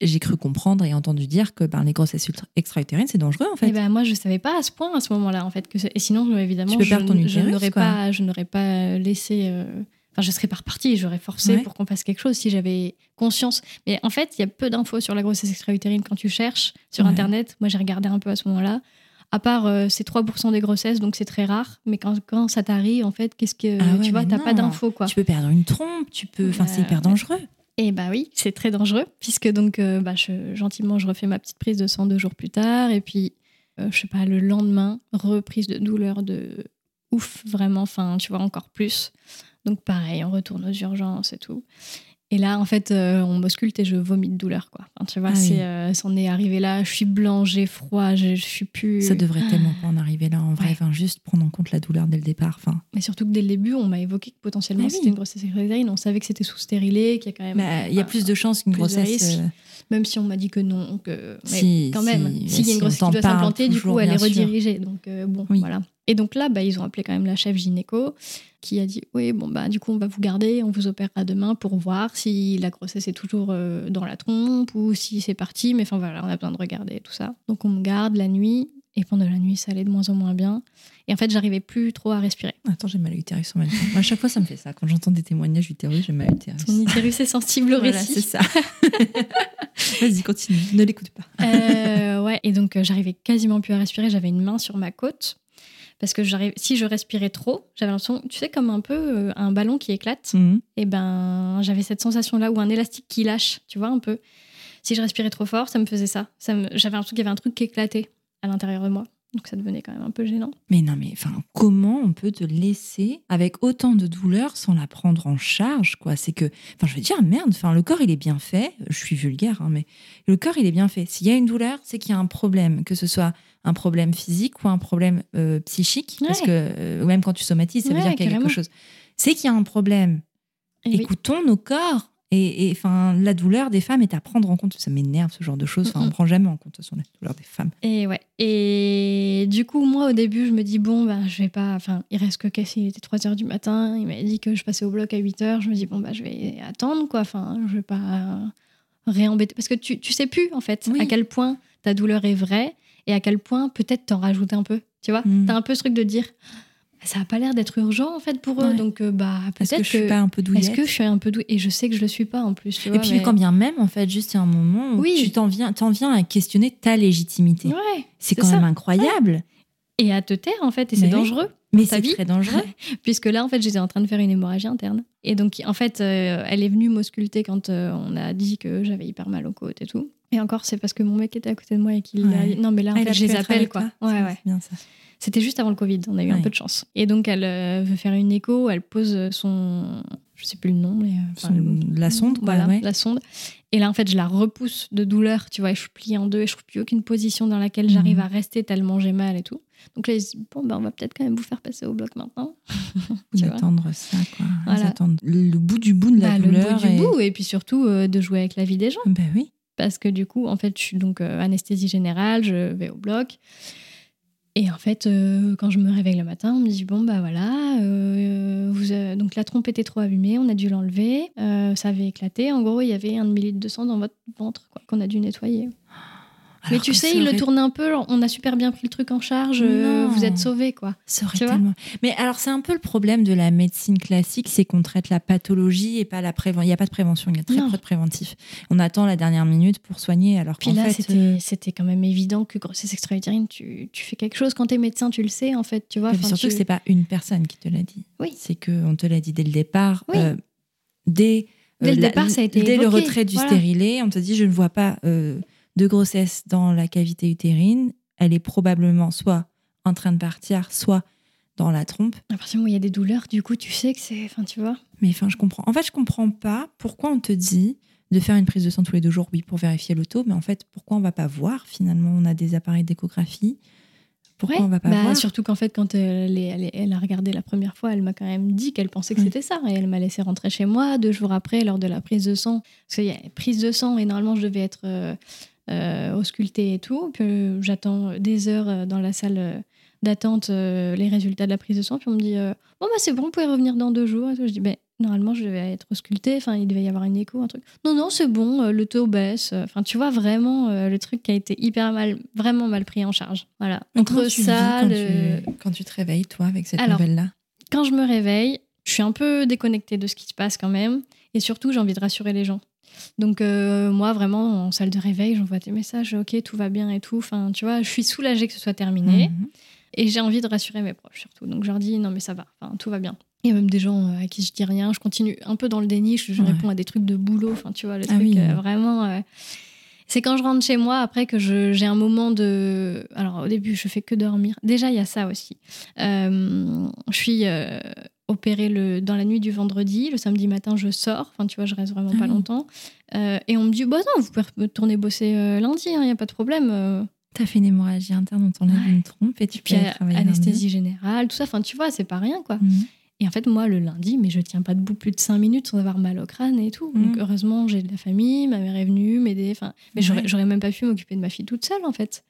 j'ai cru comprendre et entendu dire que ben, les grossesses extra-utérines, c'est dangereux, en fait. Et ben moi je savais pas à ce point à ce moment-là en fait que et sinon évidemment je, n'aurais pas je n'aurais pas laissé euh, enfin je serais pas repartie j'aurais forcé Ouais. pour qu'on fasse quelque chose si j'avais conscience mais en fait il y a peu d'infos sur la grossesse extra-utérine quand tu cherches sur Ouais. internet moi j'ai regardé un peu à ce moment-là à part euh, c'est 3% des grossesses donc c'est très rare mais quand, quand ça t'arrive en fait qu'est-ce que Ah ouais, tu vois t'as pas d'infos quoi Tu peux perdre une trompe, tu peux. Enfin, c'est Euh, hyper dangereux. et bah oui, c'est très dangereux, puisque donc euh, bah, je- gentiment je refais ma petite prise de sang deux jours plus tard, et puis euh, je sais pas, le lendemain, reprise de douleur de ouf, vraiment, enfin tu vois, encore plus. Donc pareil, on retourne aux urgences et tout. Et là, en fait, euh, on m'ausculte et je vomis de douleur, quoi. Enfin, tu vois, Ah oui. c'est, euh, c'en est arrivé là, je suis blanche, j'ai froid, je, je suis plus. Ça devrait tellement pas en arriver là, en vrai. Ouais. Enfin, juste prendre en compte la douleur dès le départ. Enfin, Mais surtout que dès le début, on m'a évoqué que potentiellement Ah oui. c'était une grossesse utérine, on savait que c'était sous stérilé, qu'il y a quand même. bah, il y a un- plus de chances qu'une grossesse. euh, Même si on m'a dit que non, que mais Si, quand même, si, s'il y a si, une grossesse qui doit s'implanter, du coup, elle est sûr. redirigée. Donc euh, bon, Oui. voilà. Et donc là, bah, ils ont appelé quand même la chef gynéco qui a dit oui, bon bah du coup, on va vous garder, on vous opérera demain pour voir si la grossesse est toujours euh, dans la trompe ou si c'est parti. Mais enfin voilà, on a besoin de regarder tout ça. Donc on me garde la nuit. Et pendant la nuit, ça allait de moins en moins bien. Et en fait, j'arrivais plus trop à respirer. Attends, j'ai mal à l'utérus en même temps. Moi, à chaque fois, ça me fait ça. Quand j'entends des témoignages d'utérus, j'ai mal à l'utérus. Mon utérus est sensible au Voilà, récit. c'est ça. Vas-y, continue. Ne l'écoute pas. Euh, ouais, et donc euh, j'arrivais quasiment plus à respirer. J'avais une main sur ma côte parce que si je respirais trop, j'avais l'impression, tu sais, comme un peu euh, un ballon qui éclate. Mhm. Et ben, j'avais cette sensation-là ou un élastique qui lâche, tu vois, un peu. Si je respirais trop fort, ça me faisait ça. ça me, j'avais l'impression qu'il y avait un truc qui éclatait à l'intérieur de moi. Donc ça devenait quand même un peu gênant. Mais non, mais enfin, comment on peut te laisser avec autant de douleur sans la prendre en charge, quoi? C'est que, enfin, je veux dire, merde, enfin, le corps, il est bien fait. Je suis vulgaire, hein, mais le corps, il est bien fait. S'il y a une douleur, c'est qu'il y a un problème, que ce soit un problème physique ou un problème euh, psychique, parce que euh, même quand tu somatises, ça veut Ouais, dire qu'il y a carrément. quelque chose. C'est qu'il y a un problème. Et oui. Écoutons nos corps. Et et, enfin, la douleur des femmes est à prendre en compte. Ça m'énerve ce genre de choses. Enfin, on prend jamais en compte façon, la douleur des femmes. Et ouais. Et du coup, moi, au début, je me dis, bon, bah, je vais pas. Enfin, il reste que Cassie, il était 3 heures du matin. Il m'a dit que je passais au bloc à 8 heures. Je me dis, bon, bah, je vais attendre, quoi. Enfin, je vais pas réembêter. Parce que tu, tu sais plus, en fait, Oui. à quel point ta douleur est vraie et à quel point peut-être t'en rajoutes un peu. Tu vois Mm. T'as un peu ce truc de dire, ça a pas l'air d'être urgent, en fait, pour eux. Ouais. Donc, euh, bah, peut-être que je suis pas un peu douillette Est-ce que je suis un peu douée Et je sais que je le suis pas, en plus. Tu Et puis, mais- quand bien même, en fait, juste il y a un moment où Oui. tu t'en viens, t'en viens à questionner ta légitimité. Ouais. c'est quand ça. même incroyable. Et à te taire, en fait. Et c'est oui. dangereux. Mais c'est très dangereux. puisque là, en fait, j'étais en train de faire une hémorragie interne. Et donc, en fait, euh, elle est venue m'ausculter quand euh, on a dit que j'avais hyper mal aux côtes et tout. Et encore, c'est parce que mon mec était à côté de moi et qu'il Ouais. a Non, mais là, en Ah, fait, je les appelle, quoi. Ouais, C'est- ouais. bien ça. C'était juste avant le Covid, on a eu un peu de chance. Et donc, elle euh, veut faire une écho, elle pose son. Je sais plus le nom, mais. euh, enfin, Son- le- la sonde, quoi, Voilà, ouais. la sonde. Et là, en fait, je la repousse de douleur, tu vois, et je suis pliée en deux, et je trouve plus aucune position dans laquelle j'arrive Mhm. à rester tellement j'ai mal et tout. Donc là, ils se disent, bon, ben, on va peut-être quand même vous faire passer au bloc maintenant. Attendent ça, quoi. Ils Voilà. attendent le, bout du bout de la Bah, le douleur. bout du et... bout, et puis surtout euh, de jouer avec la vie des gens. Ben oui. Parce que du coup, en fait, je suis donc euh, anesthésie générale, je vais au bloc. Et en fait, euh, quand je me réveille le matin, on me dit bon bah voilà, euh, donc la trompe était trop abîmée, on a dû l'enlever, ça avait éclaté. En gros, il y avait un demi-litre de sang dans votre ventre qu'on a dû nettoyer. Mais tu sais, il le tourne un peu, on a super bien pris le truc en charge, euh, Non. vous êtes sauvés quoi. Ça aurait tellement- Mais alors, c'est un peu le problème de la médecine classique, c'est qu'on traite la pathologie et pas la prévention. Il n'y a pas de prévention, il y a très Non. peu de préventif. On attend la dernière minute pour soigner, alors Puis qu'en là, fait, c'était euh, c'était quand même évident que grossesse extra-utérine, tu, tu fais quelque chose quand t'es médecin, tu le sais en fait, tu vois. Enfin, surtout tu- que c'est pas une personne qui te l'a dit. Oui. C'est que on te l'a dit dès le départ. Oui. euh, dès Dès le départ, ça a été Dès le retrait du voilà. stérilet, on te dit je ne vois pas euh, de grossesse dans la cavité utérine. Elle est probablement soit en train de partir, soit dans la trompe. À partir du moment où il y a des douleurs, du coup, tu sais que c'est. Enfin, tu vois. Mais enfin, je comprends. En fait, je comprends pas pourquoi on te dit de faire une prise de sang tous les deux jours, oui, pour vérifier l'auto, mais en fait, pourquoi on va pas voir Finalement, on a des appareils d'échographie. Pourquoi on va pas bah, voir Surtout qu'en fait, quand elle, est- elle, elle a regardé la première fois, elle m'a quand même dit qu'elle pensait que Oui. c'était ça. Et elle m'a laissé rentrer chez moi deux jours après, lors de la prise de sang. Parce qu'il y a prise de sang et normalement, je devais être euh, euh, et tout. Puis euh, j'attends des heures euh, dans la salle euh, d'attente euh, les résultats de la prise de sang. Puis on me dit euh, Bon, bah c'est bon, vous pouvez revenir dans deux jours. Et tout. Je dis ben, Normalement, je devais être auscultée. Enfin, il devait y avoir une écho, un truc. Non, non, c'est bon, le taux baisse. Enfin, tu vois vraiment euh, le truc qui a été hyper mal, vraiment mal pris en charge. Voilà. Entre tu ça, quand, le- tu, quand tu te réveilles, toi, avec cette nouvelle-là? quand je me réveille, je suis un peu déconnectée de ce qui se passe quand même. Et surtout, j'ai envie de rassurer les gens. Donc, euh, moi, vraiment, en salle de réveil, j'envoie des messages, ok, tout va bien et tout. Enfin, tu vois, je suis soulagée que ce soit terminé. Mhm. Et j'ai envie de rassurer mes proches surtout. Donc, je leur dis, non, mais ça va, enfin, tout va bien. Il y a même des gens euh, à qui je dis rien. Je continue un peu dans le déni. Je, je Ouais. réponds à des trucs de boulot. Enfin, tu vois, le Ah truc oui. euh, vraiment. euh, C'est quand je rentre chez moi, après que j'ai un moment de. Alors, au début, je fais que dormir. Déjà, il y a ça aussi. Euh, je suis euh, opérée le, dans la nuit du vendredi. Le samedi matin, je sors. Enfin, tu vois, je reste vraiment Ah pas oui. longtemps. Euh, et on me dit, bah non, vous pouvez retourner bosser euh, lundi, il n'y a pas de problème. Euh, T'as fait une hémorragie interne, on t'enlève Ouais. une trompe et tu puis peux aller travailler anesthésie générale, tout ça. Enfin, tu vois, c'est pas rien, quoi. Mhm. Et en fait, moi, le lundi, mais je tiens pas debout plus de 5 minutes sans avoir mal au crâne et tout. Donc, Mhm. heureusement, j'ai de la famille, ma mère est venue m'aider. Enfin, mais Ouais. j'aurais même pas pu m'occuper de ma fille toute seule, en fait.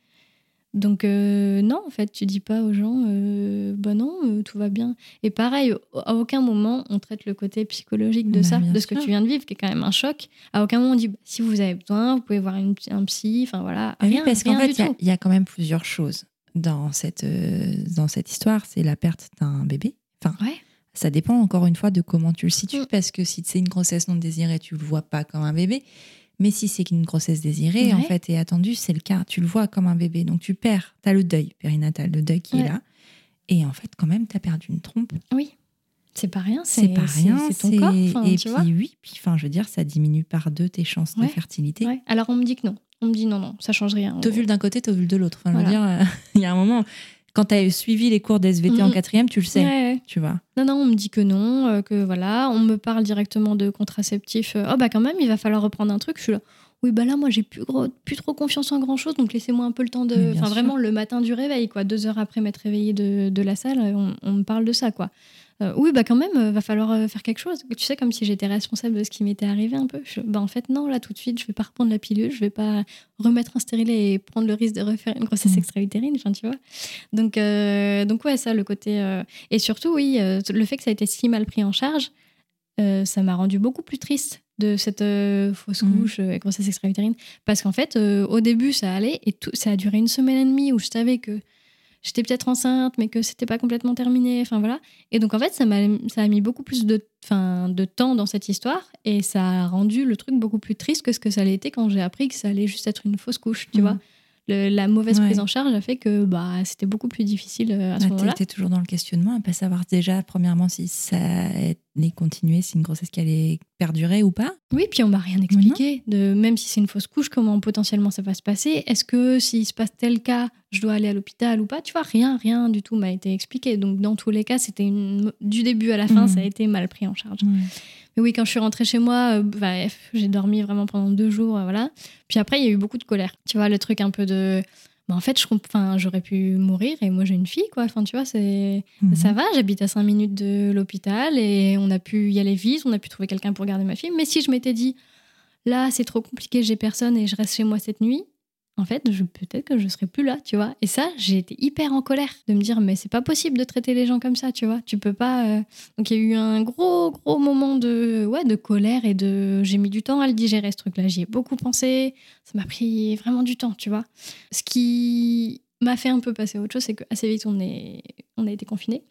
Donc, euh, non, en fait, tu dis pas aux gens, euh, bah non, euh, tout va bien. Et pareil, à aucun moment, on traite le côté psychologique de Bah, ça, de ce que tu viens de vivre, qui est quand même un choc. À aucun moment, on dit, bah, si vous avez besoin, vous pouvez voir une- un psy, enfin voilà. Ah oui, parce qu'en fait, il y a- y, quand même plusieurs choses dans cette, euh, dans cette histoire. C'est la perte d'un bébé. Enfin, Ouais. ça dépend encore une fois de comment tu le situes. Mm. Parce que si c'est une grossesse non désirée, tu le vois pas comme un bébé. Mais si c'est une grossesse désirée, en fait, et attendue, c'est le cas. Tu le vois comme un bébé. Donc tu perds. Tu as le deuil périnatal, le deuil qui est là. Et en fait, quand même, tu as perdu une trompe. Oui. C'est pas rien, C'est pas rien. C'est ton corps, enfin, et tu puis, vois. oui, puis, enfin, je veux dire, ça diminue par deux tes chances de Ouais. fertilité. Ouais. Alors, on me dit que non. On me dit non, non, ça change rien. T'ovule d'un côté, t'ovules de l'autre. Enfin, je veux dire, euh, il y a un moment, quand tu as suivi les cours d'SVT en Mhm. quatrième, tu le sais, Ouais, tu vois. Non, non, on me dit que non, euh, que voilà, on me parle directement de contraceptifs. euh, oh, bah quand même, il va falloir reprendre un truc. Je suis là. Oui, bah là, moi, j'ai plus, gros, plus trop confiance en grand chose, donc laissez-moi un peu le temps de. Enfin, vraiment, le matin du réveil, quoi. Deux heures après m'être réveillée de, de la salle, on, on me parle de ça, quoi. Euh, oui, bah quand même, euh, va falloir euh, faire quelque chose. Tu sais, comme si j'étais responsable de ce qui m'était arrivé un peu. Je- bah en fait, non, là, tout de suite, je vais pas reprendre la pilule, je vais pas remettre un stérilet et prendre le risque de refaire une grossesse Mhm. extra-utérine, enfin, tu vois. Donc, donc ouais, ça, le côté. Et surtout, oui, le fait que ça a été si mal pris en charge, ça m'a rendu beaucoup plus triste de cette euh, fausse Mhm. couche euh, et grossesse extra-utérine. Parce qu'en fait, euh, au début, ça allait et tout, ça a duré une semaine et demie où je savais que j'étais peut-être enceinte, mais que c'était pas complètement terminé. Enfin voilà. Et donc en fait, ça m'a ça a mis beaucoup plus de, de temps dans cette histoire et ça a rendu le truc beaucoup plus triste que ce que ça allait été quand j'ai appris que ça allait juste être une fausse couche. Tu Mhm. vois, Le- la mauvaise Ouais. prise en charge a fait que bah c'était beaucoup plus difficile euh, à ce Bah, moment-là. T'es toujours dans le questionnement, à pas savoir déjà, premièrement, si ça continuer, si une grossesse qui allait perdurer ou pas. Oui, puis on m'a rien expliqué. De, même si c'est une fausse couche, comment potentiellement ça va se passer Est-ce que s'il se passe tel cas, je dois aller à l'hôpital ou pas? Tu vois, rien, rien du tout m'a été expliqué. Donc dans tous les cas, c'était une... du début à la fin, Mhm. ça a été mal pris en charge. Mais oui, quand je suis rentrée chez moi, euh, bah, j'ai dormi vraiment pendant deux jours, euh, voilà. Puis après, il y a eu beaucoup de colère. Tu vois, le truc un peu de. Bah, en fait, je enfin, j'aurais pu mourir et moi j'ai une fille, quoi. Enfin, tu vois, c'est. Mhm. Ça va, j'habite à 5 minutes de l'hôpital et on a pu y aller vite, on a pu trouver quelqu'un pour garder ma fille. Mais si je m'étais dit, là, c'est trop compliqué, j'ai personne et je reste chez moi cette nuit, en fait, peut-être que je serais plus là, tu vois. Et ça, j'ai été hyper en colère de me dire, mais c'est pas possible de traiter les gens comme ça, tu vois. Tu peux pas. euh. Donc il y a eu un gros, gros moment de, ouais, de colère et de. J'ai mis du temps à le digérer, ce truc-là. J'y ai beaucoup pensé. Ça m'a pris vraiment du temps, tu vois. Ce qui m'a fait un peu passer à autre chose, c'est qu'assez vite, on, est... on a été confinés.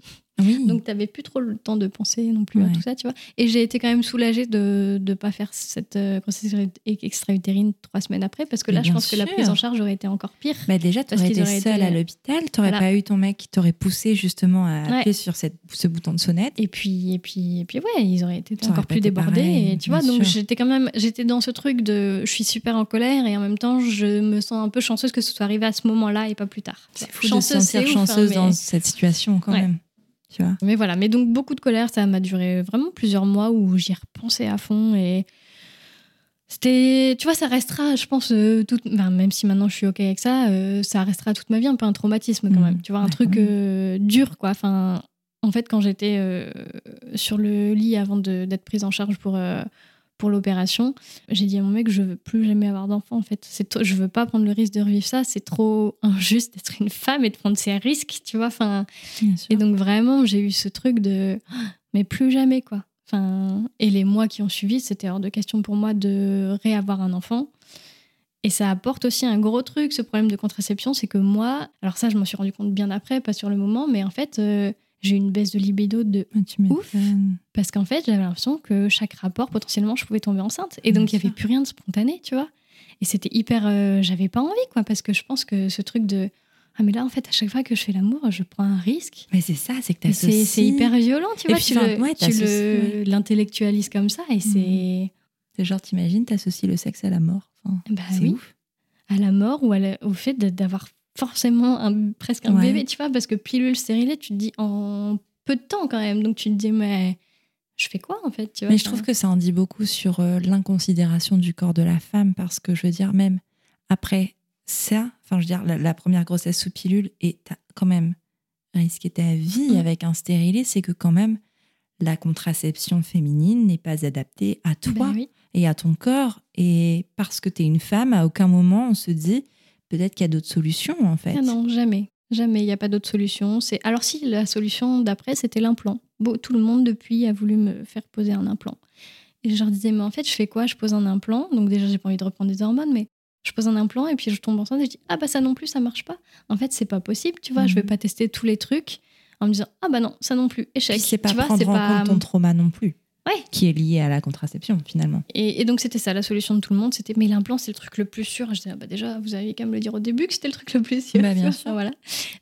Oui. Donc, tu n'avais plus trop le temps de penser non plus à tout ça, tu vois. Et j'ai été quand même soulagée de ne pas faire cette euh, grossesse extra-utérine trois semaines après, parce que Mais là, je pense que la prise en charge aurait été encore pire. Bah déjà, tu aurais été seule été- à l'hôpital, tu n'aurais Voilà. pas eu ton mec qui t'aurait poussé justement à Ouais. appuyer sur cette, ce bouton de sonnette. Et puis, et puis, et puis ouais, ils auraient été encore plus débordés. pareil, et tu vois, donc j'étais quand même, j'étais dans ce truc de, je suis super en colère et en même temps, je me sens un peu chanceuse que ce soit arrivé à ce moment-là et pas plus tard. C'est fou vois. de se sentir ouf, hein, chanceuse mais- dans cette situation quand Ouais. même. Tu vois Mais voilà, mais donc beaucoup de colère, ça m'a duré vraiment plusieurs mois où j'y repensais à fond et c'était, tu vois, ça restera, je pense, euh, toute, même si maintenant je suis ok avec ça, euh, ça restera toute ma vie un peu un traumatisme quand Mhm. même. Tu vois, un truc euh, dur, quoi. Enfin, en fait, quand j'étais sur le lit avant d'être prise en charge pour pour l'opération, j'ai dit à mon mec, je veux plus jamais avoir d'enfant. En fait, c'est, je veux pas prendre le risque de revivre ça. C'est trop injuste d'être une femme et de prendre ces risques, tu vois. Enfin, et donc vraiment, j'ai eu ce truc de mais plus jamais quoi. Enfin, et les mois qui ont suivi, c'était hors de question pour moi de réavoir un enfant. Et ça apporte aussi un gros truc, ce problème de contraception, c'est que moi, alors ça, je m'en suis rendu compte bien après, pas sur le moment, mais en fait, euh, j'ai eu une baisse de libido de Ah, tu Ouf. parce qu'en fait, j'avais l'impression que chaque rapport, potentiellement, je pouvais tomber enceinte. Et donc, il n'y avait plus rien de spontané, tu vois. Et c'était hyper. euh, j'avais pas envie, quoi, parce que je pense que ce truc de. Ah, mais là, en fait, à chaque fois que je fais l'amour, je prends un risque. Mais c'est ça, c'est que t'associes. C'est c'est hyper violent, tu vois. puis, tu le- ouais, tu t'associes, le- ouais. l'intellectualises comme ça et c'est. C'est genre, t'imagines, t'associes le sexe à la mort. Enfin, Bah c'est oui. ouf. à la mort ou à la- au fait d'avoir forcément un, presque un Ouais. bébé, tu vois, parce que pilule stérilée, tu te dis en peu de temps quand même. Donc tu te dis, mais je fais quoi en fait tu vois, Mais je trouve que ça en dit beaucoup sur euh, l'inconsidération du corps de la femme parce que je veux dire, même après ça, enfin, je veux dire, la, la première grossesse sous pilule et t'as quand même risqué ta vie Mm. avec un stérilet, c'est que quand même la contraception féminine n'est pas adaptée à toi Bah oui. et à ton corps. Et parce que t'es une femme, à aucun moment on se dit peut-être qu'il y a d'autres solutions en fait. Ah non, jamais. Jamais, il n'y a pas d'autre solution. C'est Alors si, la solution d'après, c'était l'implant. Bon, tout le monde, depuis, a voulu me faire poser un implant. Et je leur disais, mais en fait, je fais quoi? Je pose un implant. Donc déjà, j'ai pas envie de reprendre des hormones, mais je pose un implant et puis je tombe enceinte et je dis, ah bah ça non plus, ça marche pas. En fait, c'est pas possible, tu vois. Je vais Mhm. pas tester tous les trucs en me disant, ah bah non, ça non plus, échec. Puis c'est pas tu vois, prendre c'est en pas... compte ton trauma non plus. Ouais. Qui est lié à la contraception finalement. Et, et donc c'était ça la solution de tout le monde, c'était mais l'implant c'est le truc le plus sûr. Je disais ah bah déjà vous avez qu'à me le dire au début que c'était le truc le plus sûr. Bah, bien sûr. Voilà.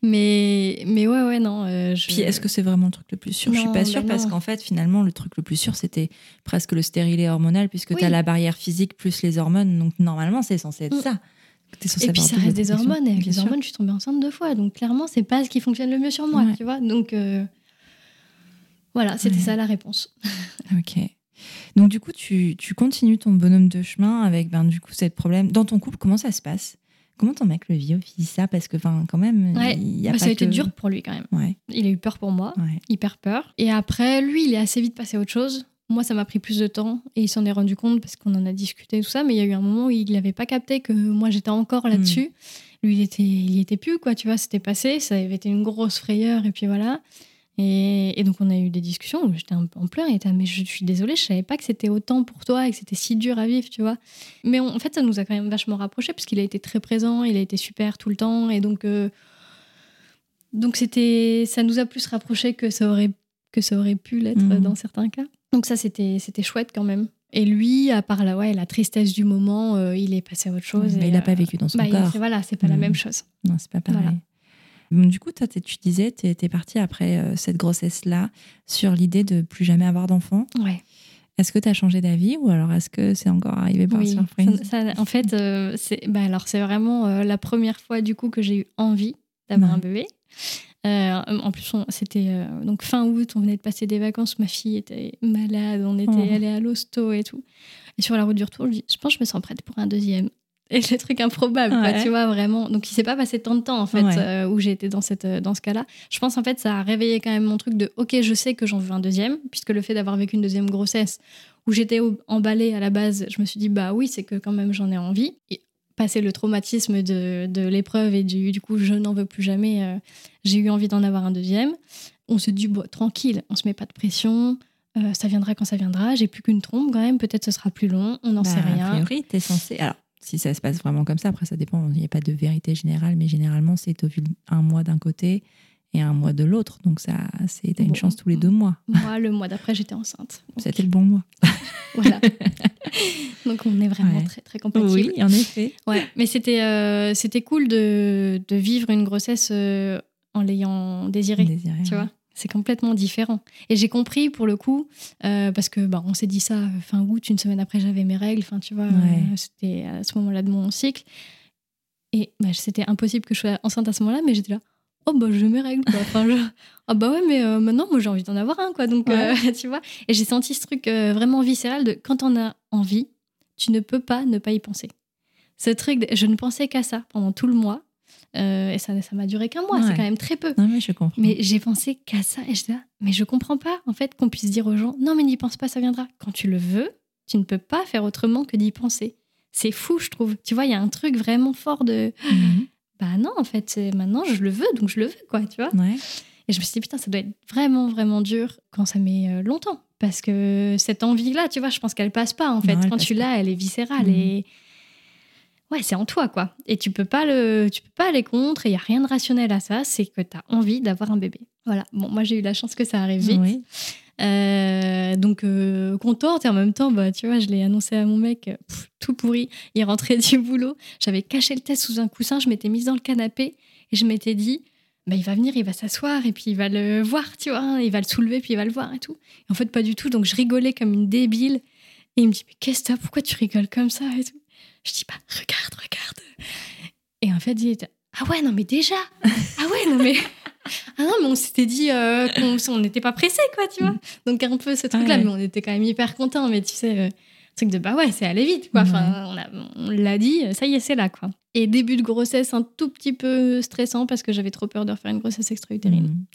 Mais mais ouais ouais non. euh, je... Puis est-ce que c'est vraiment le truc le plus sûr? Je suis Non, pas bah sûre parce non. qu'en fait, finalement, le truc le plus sûr, c'était presque le stérilet hormonal puisque Oui. tu as la barrière physique plus les hormones. Donc normalement, c'est censé être Mm. ça. Et puis ça reste des hormones. Et avec les hormones, je suis tombée enceinte deux fois. Donc clairement, c'est pas ce qui fonctionne le mieux sur moi, Ouais. tu vois. Donc euh, voilà, c'était Ouais. ça la réponse. Ok. Donc du coup, tu, tu continues ton bonhomme de chemin avec ben, du coup, cette problème. Dans ton couple, comment ça se passe? Comment ton mec le vit? Au vit ça Parce que enfin, quand même, Ouais. il y a Bah, pas ça a été que- dur pour lui quand même. Ouais, Il a eu peur pour moi, ouais. hyper peur. Et après, lui, il est assez vite passé à autre chose. Moi, ça m'a pris plus de temps et il s'en est rendu compte parce qu'on en a discuté tout ça. Mais il y a eu un moment où il n'avait pas capté que moi, j'étais encore là-dessus. Lui, il était, il y était plus, quoi. Tu vois, c'était passé. Ça avait été une grosse frayeur et puis voilà. Et, et donc, on a eu des discussions où j'étais un peu en pleurs. Il était, mais je suis désolée, je savais pas que c'était autant pour toi et que c'était si dur à vivre, tu vois. Mais on- en fait, ça nous a quand même vachement rapprochés parce qu'il a été très présent, il a été super tout le temps. Et donc, euh, donc c'était, ça nous a plus rapprochés que ça aurait, que ça aurait pu l'être Mhm. dans certains cas. Donc ça, c'était, c'était chouette quand même. Et lui, à part la, ouais, la tristesse du moment, euh, il est passé à autre chose. Mais et, il n'a euh, pas vécu dans son bah, il- corps. c'est- voilà, c'est pas la Mhm. même chose. Non, c'est pas pareil. Voilà. Donc, du coup, toi, tu disais, tu étais partie après euh, cette grossesse-là sur l'idée de plus jamais avoir d'enfant. Ouais. Est-ce que tu as changé d'avis ou alors est-ce que c'est encore arrivé par Oui, surprise ça- ça- en fait, euh, c'est bah alors c'est vraiment euh, la première fois du coup que j'ai eu envie d'avoir Ouais. un bébé. Euh, en plus, c'était euh, donc fin août, on venait de passer des vacances, ma fille était malade, on était Oh. allé à l'hosto et tout. Et sur la route du retour, je dis, je pense que je me sens prête pour un deuxième. Et le truc improbable, quoi, tu vois, vraiment. Donc, il s'est pas passé tant de temps, en fait, Ouais. euh, où j'ai été dans, cette, dans ce cas-là. Je pense, en fait, ça a réveillé quand même mon truc de, OK, je sais que j'en veux un deuxième, puisque le fait d'avoir vécu une deuxième grossesse, où j'étais emballée à la base, je me suis dit, bah oui, c'est que quand même j'en ai envie. Et passer le traumatisme de, de l'épreuve et du, du coup, je n'en veux plus jamais, euh, j'ai eu envie d'en avoir un deuxième. On se dit, bon, tranquille, on se met pas de pression. euh, ça viendra quand ça viendra. J'ai plus qu'une trompe quand même. Peut-être ce sera plus long. On n'en Bah, sait A rien. priori, tu es censé. Alors, si ça se passe vraiment comme ça, après, ça dépend. Il n'y a pas de vérité générale, mais généralement, c'est un mois d'un côté et un mois de l'autre. Donc, ça, c'est t'as une chance tous les deux mois. Moi, le mois d'après, j'étais enceinte. Donc, C'était le bon mois. voilà. Donc, on est vraiment Ouais. très, très compatibles. en effet. Ouais, mais c'était euh, c'était cool de, de vivre une grossesse euh, en l'ayant désirée. Désiré, Tu ouais. vois, c'est complètement différent. Et j'ai compris pour le coup, euh, parce que bah, on s'est dit ça euh, fin août, une semaine après j'avais mes règles. Enfin, tu vois, euh, c'était à ce moment-là de mon cycle. Et bah, c'était impossible que je sois enceinte à ce moment-là, mais j'étais là. Oh bah j'ai mes règles quoi. Enfin, je- Ah bah ouais mais euh, maintenant moi j'ai envie d'en avoir un quoi donc tu vois et j'ai senti ce truc vraiment viscéral de quand on a envie tu ne peux pas ne pas y penser. Ce truc, je ne pensais qu'à ça pendant tout le mois. Euh, et ça ça m'a duré qu'un mois, c'est quand même très peu. Non, mais je comprends. Mais j'ai pensé qu'à ça et je là, mais je comprends pas en fait qu'on puisse dire aux gens non mais n'y pense pas, ça viendra. Quand tu le veux, tu ne peux pas faire autrement que d'y penser. C'est fou, je trouve. Tu vois, il y a un truc vraiment fort de Mhm. bah non en fait, maintenant je le veux donc je le veux quoi, tu vois. Ouais. Et je me suis dit, putain, ça doit être vraiment, vraiment dur quand ça met euh, longtemps. Parce que cette envie-là, tu vois, je pense qu'elle passe pas, en fait. Non, quand tu l'as, elle est viscérale. Mhm. Et ouais, c'est en toi, quoi. Et tu peux pas le, tu peux pas aller contre. Il y a rien de rationnel à ça. C'est que tu as envie d'avoir un bébé. Voilà. Bon, moi, j'ai eu la chance que ça arrive vite. Oui. Euh, donc, euh, contente. Et en même temps, bah, tu vois, je l'ai annoncé à mon mec, pff, tout pourri. Il rentrait du boulot. J'avais caché le test sous un coussin. Je m'étais mise dans le canapé. Et je m'étais dit, bah, il va venir, il va s'asseoir et puis il va le voir, tu vois, il va le soulever puis il va le voir et tout. Et en fait, pas du tout. Donc je rigolais comme une débile. Et il me dit, mais qu'est-ce que t'as? Pourquoi tu rigoles comme ça et tout? Je dis, bah, regarde, regarde. Et en fait, il était, ah ouais, non, mais déjà Ah ouais, non, mais. Ah non, mais on s'était dit euh, qu'on on n'était pas pressé, quoi, tu vois. Donc un peu ce truc-là, Ouais. mais on était quand même hyper contents. Mais tu sais, euh, truc de bah ouais, c'est aller vite, quoi. Enfin, on, l'a dit, ça y est, c'est là, quoi. Et début de grossesse, un tout petit peu stressant parce que j'avais trop peur de refaire une grossesse extra-utérine. Mhm.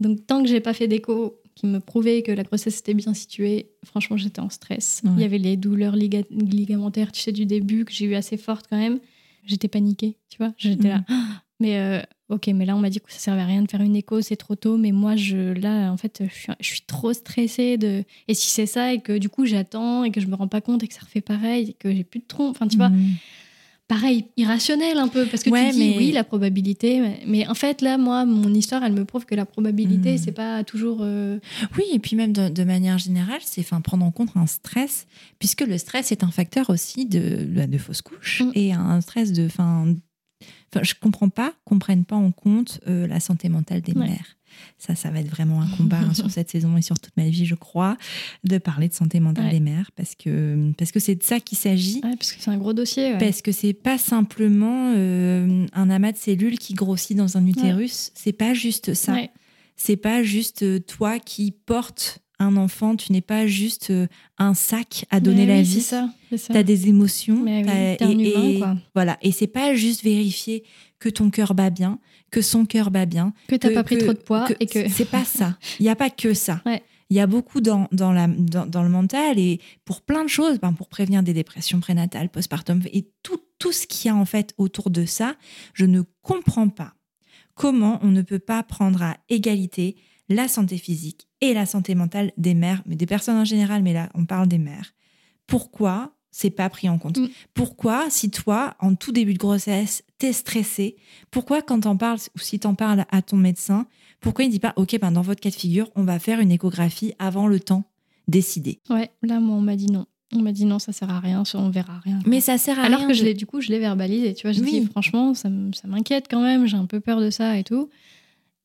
Donc tant que j'ai pas fait d'écho qui me prouvait que la grossesse était bien située, franchement, j'étais en stress. Ouais. Il y avait les douleurs liga- ligamentaires, tu sais, du début que j'ai eu assez fortes quand même. J'étais paniquée, tu vois. J'étais là. Ah Mais euh, ok, mais là, on m'a dit que ça servait à rien de faire une écho, c'est trop tôt. Mais moi, je, là, en fait, je suis, je suis trop stressée. De... Et si c'est ça, et que du coup, j'attends, et que je me rends pas compte, et que ça refait pareil, et que j'ai plus de trompe, enfin, tu vois, Mhm. Pareil, irrationnel un peu, parce que Ouais, tu dis mais- oui, la probabilité, mais, en fait, là, moi, mon histoire, elle me prouve que la probabilité, Mm. c'est pas toujours. euh, Oui, et puis même de, de manière générale, c'est enfin, prendre en compte un stress, puisque le stress est un facteur aussi de, de, de fausse couche Mm. et un stress de. Enfin, enfin, je comprends pas qu'on prenne pas en compte euh, la santé mentale des Ouais. mères. Ça, ça va être vraiment un combat hein, sur cette saison et sur toute ma vie, je crois, de parler de santé mentale Ouais. des mères, parce que parce que c'est de ça qu'il s'agit. Ouais, parce que c'est un gros dossier. Parce que c'est pas simplement euh, un amas de cellules qui grossit dans un utérus. C'est pas juste ça. C'est pas juste euh, toi qui portes un enfant. Tu n'es pas juste euh, un sac à donner Mais la oui, vie. Tu as des émotions. Mais oui, et, humain, et- quoi. Voilà. Et c'est pas juste vérifier que ton cœur bat bien, que son cœur bat bien. Que t'as pas pris que- trop de poids que- et que. C'est pas ça. Il n'y a pas que ça. Ouais. Il y a beaucoup dans, dans, la, dans, dans le mental et pour plein de choses, ben, pour prévenir des dépressions prénatales, postpartum et tout, tout ce qu'il y a en fait autour de ça, je ne comprends pas comment on ne peut pas prendre à égalité la santé physique et la santé mentale des mères, mais des personnes en général, mais là on parle des mères. Pourquoi c'est pas pris en compte? Mm. Pourquoi, si toi, en tout début de grossesse, t'es stressé, pourquoi quand t'en parles ou si t'en parles à ton médecin, pourquoi il dit pas, ok, ben dans votre cas de figure, on va faire une échographie avant le temps décidé? Ouais, là, moi, on m'a dit non. On m'a dit non, ça sert à rien, on verra rien. Mais ça sert à Alors rien. que je l'ai, du coup, je l'ai verbalisé. Tu vois, je Oui. dis franchement, ça m'inquiète quand même. J'ai un peu peur de ça et tout.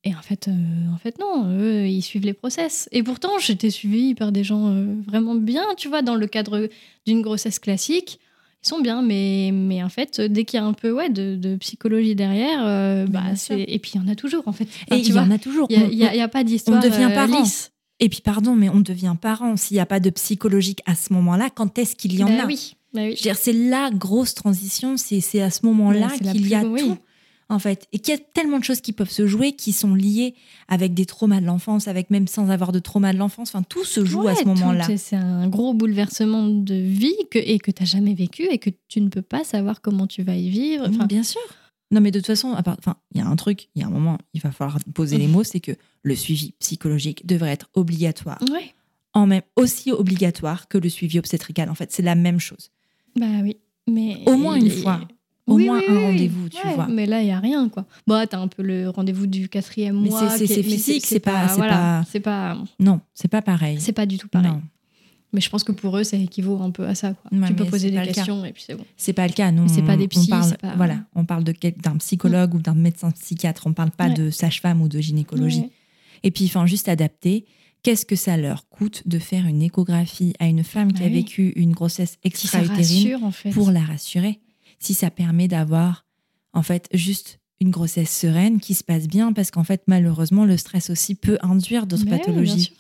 Et en fait, euh, en fait, non. Eux, ils suivent les process. Et pourtant, j'étais suivie par des gens euh, vraiment bien. Tu vois, dans le cadre d'une grossesse classique, ils sont bien. Mais, mais en fait, dès qu'il y a un peu ouais, de, de psychologie derrière, euh, bah, c'est. Et puis, il y en a toujours, en fait. Enfin, Et il y en a toujours. il n'y a, On- pas d'histoire. devient euh, parent. lisse. Et puis, pardon, mais on devient parent. S'il n'y a pas de psychologique à ce moment-là, quand est-ce qu'il y en Bah a? oui. Bah oui. Je veux dire, c'est la grosse transition, c'est c'est à ce moment-là qu'il y a oui. En fait. Et qu'il y a tellement de choses qui peuvent se jouer, qui sont liées avec des traumas de l'enfance, avec même sans avoir de trauma de l'enfance. Enfin, tout se joue à ce moment-là. c'est- un gros bouleversement de vie que, et que tu n'as jamais vécu et que tu ne peux pas savoir comment tu vas y vivre. Enfin, bien sûr. Non, mais de toute façon, à part- enfin, il y a un truc, il y a un moment, il va falloir poser les mots, c'est que le suivi psychologique devrait être obligatoire, ouais. en même aussi obligatoire que le suivi obstétrical. En fait, c'est la même chose. Bah oui. Mais Au moins une et- fois. Au Oui, moins oui, un oui, rendez-vous, tu ouais, vois. Mais là, il n'y a rien, quoi. Bon, tu as un peu le rendez-vous du quatrième Mais mois. c'est- physique, c'est pas- voilà, pas- pas, Non, c'est pas pareil. c'est pas du tout pareil. Non, Mais je pense que pour eux, ça équivaut un peu à ça. Quoi. Ouais, tu peux poser des questions et puis c'est bon. c'est pas le cas. Nous, C'est pas on- des on parle, pas- Voilà, on parle de d'un psychologue ou d'un médecin psychiatre. On parle pas Ouais. de sage-femme ou de gynécologie. Ouais. Et puis, enfin, juste adapter. Qu'est-ce que ça leur coûte de faire une échographie à une femme qui Bah a vécu une grossesse extra-utérine rassure, en fait. pour la rassurer? Si ça permet d'avoir, en fait, juste une grossesse sereine qui se passe bien, parce qu'en fait, malheureusement, le stress aussi peut induire d'autres oui, pathologies.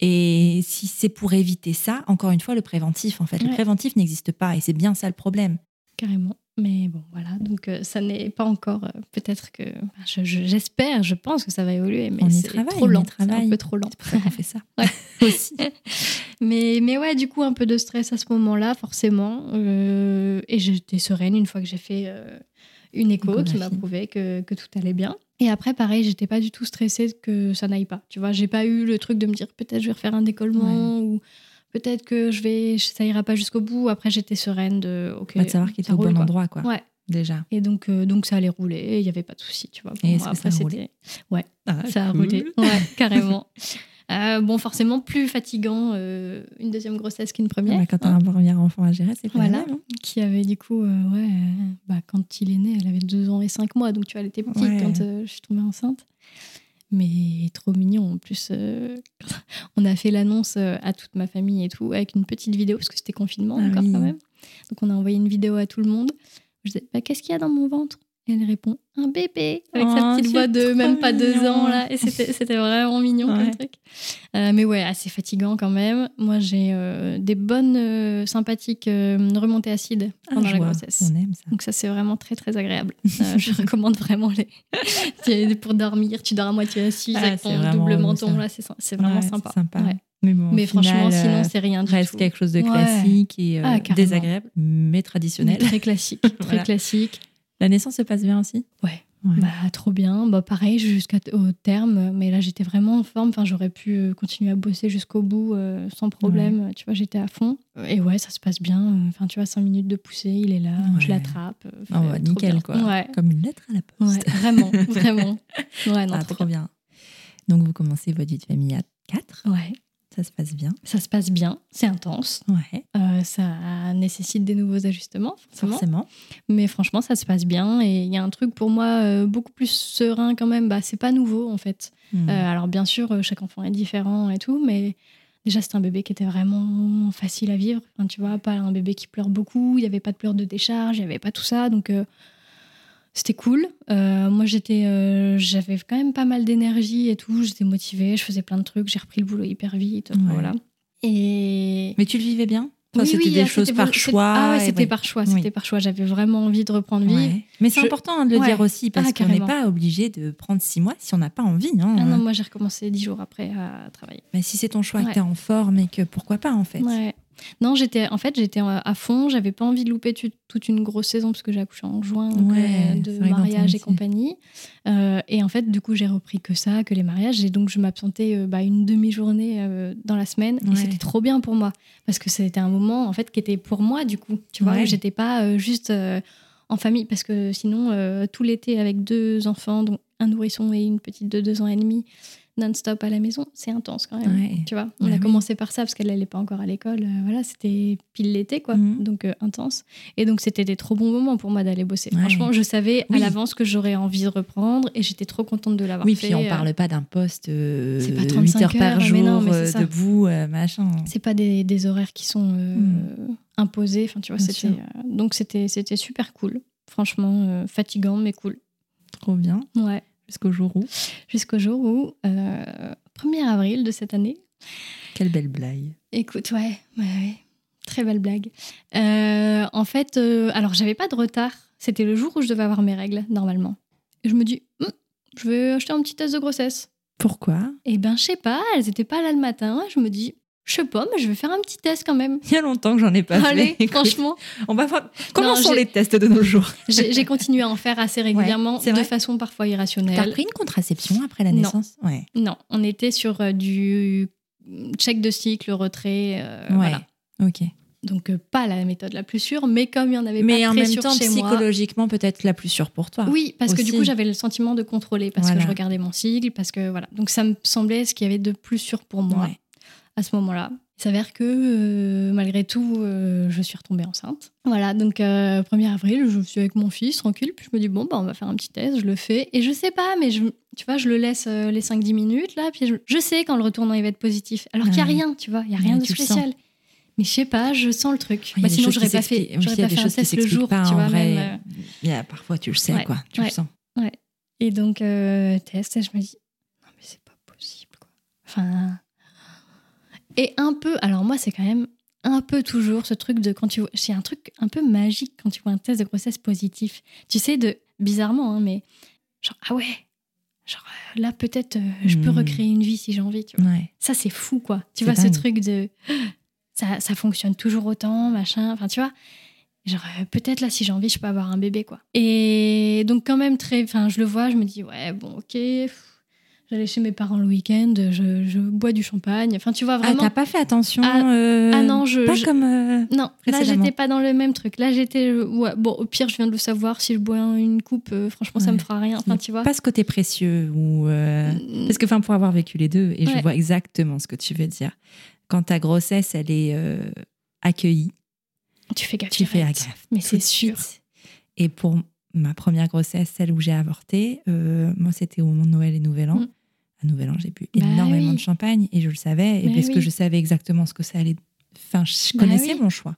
Et si c'est pour éviter ça, encore une fois, le préventif, en fait, le préventif n'existe pas et c'est bien ça le problème. Carrément. Mais bon, voilà. Donc, euh, ça n'est pas encore. euh, Peut-être que. enfin, je- je- J'espère, je, pense que ça va évoluer. Mais c'est trop lent. C'est un peu trop lent. C'est pour ça qu'on fait ça. Ouais. Aussi. Mais, mais ouais, du coup, un peu de stress à ce moment-là, forcément. Euh, et j'étais sereine une fois que j'ai fait une écho qui m'a prouvé que, que tout allait bien. Et après, pareil, j'étais pas du tout stressée que ça n'aille pas. Tu vois, j'ai pas eu le truc de me dire peut-être je vais refaire un décollement ou peut-être que je vais, ça ira pas jusqu'au bout. Après, j'étais sereine de. ok, Bah, de savoir qu'il était au bon quoi. endroit, quoi. Ouais. Déjà. Et donc, euh, donc ça allait rouler, il n'y avait pas de souci, tu vois. Pour Et moi, que ça après, a roulé Ouais, Ah, ça a roulé. Ouais, carrément. Euh, bon, forcément, plus fatigant euh, une deuxième grossesse qu'une première. Bah, quand t'as hein, un premier enfant à gérer, c'est pas Voilà. même, hein. qui avait du coup, ouais, bah, quand il est né, elle avait deux ans et cinq mois, donc tu vois, elle était petite Ouais. quand je suis tombée enceinte. Mais trop mignon. En plus, euh, on a fait l'annonce euh, à toute ma famille et tout, avec une petite vidéo, parce que c'était confinement Ah encore oui. quand même. Donc on a envoyé une vidéo à tout le monde. Je disais, bah, qu'est-ce qu'il y a dans mon ventre? Et elle répond, un bébé, avec sa Oh, petite voix de même pas deux ans là. Et c'était vraiment mignon Ouais. comme truc. Euh, mais ouais, assez fatigant quand même. Moi, j'ai euh, des bonnes, euh, sympathiques remontées acides Ah, pendant la vois. grossesse. On aime ça. Donc ça, c'est vraiment très, très agréable. Je recommande vraiment les... Pour dormir. Tu dors à moitié assis Ah, avec ton double menton. ça. Là, c'est vraiment Ouais, sympa. sympa. Ouais. Mais bon, franchement, sinon, c'est rien du reste tout. quelque chose de classique et Ah, désagréable, mais traditionnel. Très classique. Très Voilà. classique. La naissance se passe bien aussi? Ouais. Ouais. Bah, trop bien. Bah, pareil, jusqu'au terme. Mais là, j'étais vraiment en forme. Enfin, j'aurais pu euh, continuer à bosser jusqu'au bout euh, sans problème. Tu vois, j'étais à fond. Et ouais, ça se passe bien. Enfin, tu vois, cinq minutes de poussée, il est là. Je l'attrape. Oh, nickel, bien. quoi. Ouais. Comme une lettre à la Ouais, poste. vraiment, vraiment. Ouais, non, Ah, trop trop bien. bien. Donc, vous commencez votre vie de famille à 4. Ouais, Ça se passe bien. ça se passe bien, c'est intense. Ouais, Euh, ça nécessite des nouveaux ajustements, forcément. forcément. Mais franchement, ça se passe bien. Et il y a un truc pour moi euh, beaucoup plus serein quand même. Bah, c'est pas nouveau en fait. Hmm. Euh, alors bien sûr, chaque enfant est différent et tout, mais déjà c'était un bébé qui était vraiment facile à vivre. Enfin, tu vois, pas un bébé qui pleure beaucoup. Il n'y avait pas de pleurs de décharge, il n'y avait pas tout ça. Donc c'était cool. Euh, moi, j'étais, euh, j'avais quand même pas mal d'énergie et tout. J'étais motivée, je faisais plein de trucs. J'ai repris le boulot hyper vite. Ouais. Voilà. Et Mais tu le vivais bien? Enfin, Oui, C'était oui, des ah, choses par choix. Ah ouais, c'était ouais. par choix. Oui. C'était par choix. J'avais vraiment envie de reprendre vie. Ouais. Mais c'est Je- important de le dire aussi parce Ah, qu'on n'est pas obligé de prendre six mois si on n'a pas envie. Hein. Ah non, moi j'ai recommencé dix jours après à travailler. Mais si c'est ton choix, que tu es en forme et que pourquoi pas en fait. Non, j'étais en fait j'étais euh, à fond. J'avais pas envie de louper toute une grosse saison parce que j'ai accouché en juin donc, Ouais, euh, de mariage et compagnie. Euh, et en fait, du coup, j'ai repris que ça, que les mariages. Et donc je m'absentais euh, bah, une demi-journée dans la semaine. Ouais. Et c'était trop bien pour moi parce que c'était un moment en fait qui était pour moi du coup. Tu vois, Ouais. j'étais pas juste en famille parce que sinon tout l'été avec deux enfants, dont un nourrisson et une petite de deux ans et demi non-stop à la maison, c'est intense quand même. Ouais. Tu vois, on Bah a oui. commencé par ça parce qu'elle n'allait pas encore à l'école. euh, voilà, c'était pile l'été, quoi. Mhm. Donc euh, intense. Et donc c'était des trop bons moments pour moi d'aller bosser. Ouais. Franchement, je savais Oui. à l'avance que j'aurais envie de reprendre et j'étais trop contente de l'avoir Oui, fait. puis on euh, parle pas d'un poste euh, pas 8 35 heures par heures, mais jour, non, mais debout, machin. C'est pas des, des horaires qui sont Mhm. imposés. Enfin, tu vois, c'était donc c'était c'était super cool. Franchement, fatigant mais cool. Trop bien. Ouais. Jusqu'au jour où. Jusqu'au jour où, euh, 1er avril de cette année, Quelle belle blague. Écoute, ouais, ouais, ouais. très belle blague. Euh, en fait, euh, alors j'avais pas de retard. C'était le jour où je devais avoir mes règles, normalement. Et je me dis, Hum, je vais acheter un petit test de grossesse. Pourquoi? Et ben, je sais pas, elles étaient pas là le matin. Je me dis, je sais pas, mais je vais faire un petit test quand même. Il y a longtemps que j'en ai pas Allez, fait. Écoute, franchement, on va voir. Comment Non, sont les tests de nos jours j'ai continué à en faire assez régulièrement, de façon parfois T'as irrationnelle. pris une contraception après la Non. naissance? Ouais. Non, on était sur euh, du check de cycle, retrait, euh, ouais. voilà. Ok. Donc euh, pas la méthode la plus sûre, mais comme il y en avait Mais pas en très même sûre temps, chez psychologiquement, peut-être la plus sûre pour toi. Oui, parce que du coup, j'avais le sentiment de contrôler, parce Voilà. que je regardais mon cycle, parce que voilà. Donc ça me semblait ce qu'il y avait de plus sûr pour moi Ouais. À ce moment-là. Il s'avère que euh, malgré tout, euh, je suis retombée enceinte. Voilà, donc euh, 1er avril, je suis avec mon fils, tranquille, puis je me dis, bon, bah, on va faire un petit test, je le fais. Et je sais pas, mais je, tu vois, je le laisse euh, les 5-10 minutes, là, puis je, je sais quand le retournant il va être positif. Alors qu'il n'y a Ouais. rien, tu vois, il n'y a rien Ouais, de spécial. Mais je sais pas, je sens le truc. A Bah, sinon, j'aurais pas fait, j'aurais pas fait un test le jour, pas, tu vois, vrai. même. Il y a, parfois, tu le sais, Ouais. quoi. Tu Ouais. le sens. Et donc, test, et je me dis, non, mais c'est pas possible, quoi. Enfin, Et un peu, alors moi, c'est quand même un peu toujours ce truc de quand tu vois. C'est un truc un peu magique quand tu vois un test de grossesse positif. Tu sais, de bizarrement, hein, mais genre, ah ouais, genre là, peut-être je peux Hmm. recréer une vie si j'ai envie, tu vois. Ouais. Ça, c'est fou, quoi. Tu vois, ce truc de. Ça, ça fonctionne toujours autant, machin. Enfin, tu vois. Genre, euh, peut-être là, si j'ai envie, je peux avoir un bébé, quoi. Et donc, quand même, très. Enfin, je le vois, je me dis, ouais, bon, ok. J'allais chez mes parents le week-end, je, je bois du champagne. Enfin, tu vois, Ah, vraiment. t'as pas fait attention Ah, euh, ah non, je- Pas je- comme. euh, non, là, j'étais pas dans le même truc. Là, j'étais. euh, Ouais, bon, au pire, je viens de le savoir. Si je bois une coupe, euh, franchement, ça Ouais. me fera rien. Enfin, tu vois. Pas ce côté précieux ou. euh, Mm, Parce que, enfin, pour avoir vécu les deux, et je vois exactement ce que tu veux dire. Quand ta grossesse, elle est euh, accueillie, Tu fais gaffe. tu fais gaffe. Mais c'est sûr. Et pour ma première grossesse, celle où j'ai avorté, euh, moi, c'était au moment de Noël et Nouvel An. Mm. À Nouvel An, j'ai bu Bah énormément oui. de champagne et je le savais, et Mais parce que je savais exactement ce que ça allait. Enfin, je Bah connaissais oui. mon choix.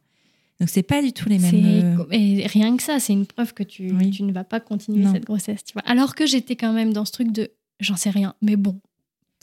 Donc, c'est pas du tout les mêmes. euh, Et rien que ça, c'est une preuve que tu, tu ne vas pas continuer Non. cette grossesse, tu vois. Alors que j'étais quand même dans ce truc de j'en sais rien, mais bon.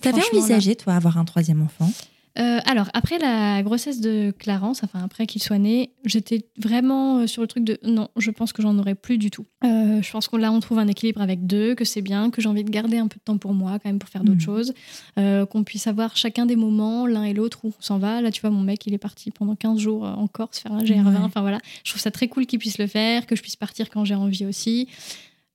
T'avais envisagé, toi, avoir un troisième enfant? Euh, alors, après la grossesse de Clarence, enfin après qu'il soit né, j'étais vraiment euh, sur le truc de non, je pense que j'en aurais plus du tout. Euh, je pense qu'on là, on trouve un équilibre avec deux, que c'est bien, que j'ai envie de garder un peu de temps pour moi, quand même, pour faire d'autres Mhm. choses, euh, qu'on puisse avoir chacun des moments, l'un et l'autre, où on s'en va. Là, tu vois, mon mec, il est parti pendant 15 jours en Corse faire un GR20. Ouais. Enfin voilà, je trouve ça très cool qu'il puisse le faire, que je puisse partir quand j'ai envie aussi.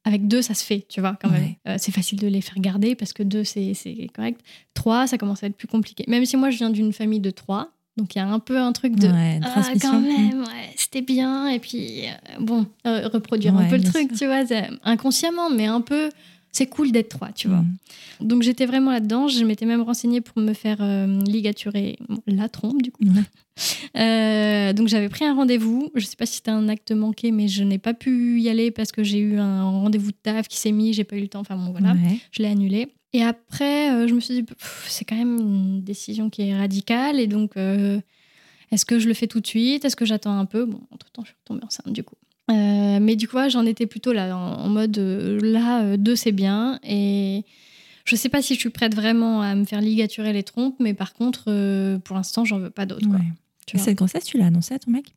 Avec deux, ça se fait, tu vois, quand même. Euh, c'est facile de les faire garder parce que deux, c'est c'est correct. Trois, ça commence à être plus compliqué. Même si moi, je viens d'une famille de trois, donc il y a un peu un truc de Ouais, ah, quand même, ouais, c'était bien. Et puis, euh, bon, euh, reproduire un peu le truc, sûr. tu vois, inconsciemment, mais un peu, c'est cool d'être trois, tu vois. Mm. Donc j'étais vraiment là-dedans. Je m'étais même renseignée pour me faire euh, ligaturer la trompe, du coup. Euh, donc j'avais pris un rendez-vous. Je sais pas si c'était un acte manqué, mais je n'ai pas pu y aller parce que j'ai eu un rendez-vous de taf qui s'est mis, j'ai pas eu le temps. Enfin bon, voilà Ouais. je l'ai annulé. Et après, euh, je me suis dit, c'est quand même une décision qui est radicale. Et donc, est-ce que je le fais tout de suite? Est-ce que j'attends un peu? Bon, entre-temps, je suis tombée enceinte du coup. Euh, mais du coup, j'en étais plutôt là, en, en mode, euh, là, euh, deux, c'est bien. Et je sais pas si je suis prête vraiment à me faire ligaturer les trompes, mais par contre, pour l'instant, j'en veux pas d'autres. Ouais. Et cette grossesse, tu l'as annoncée à ton mec?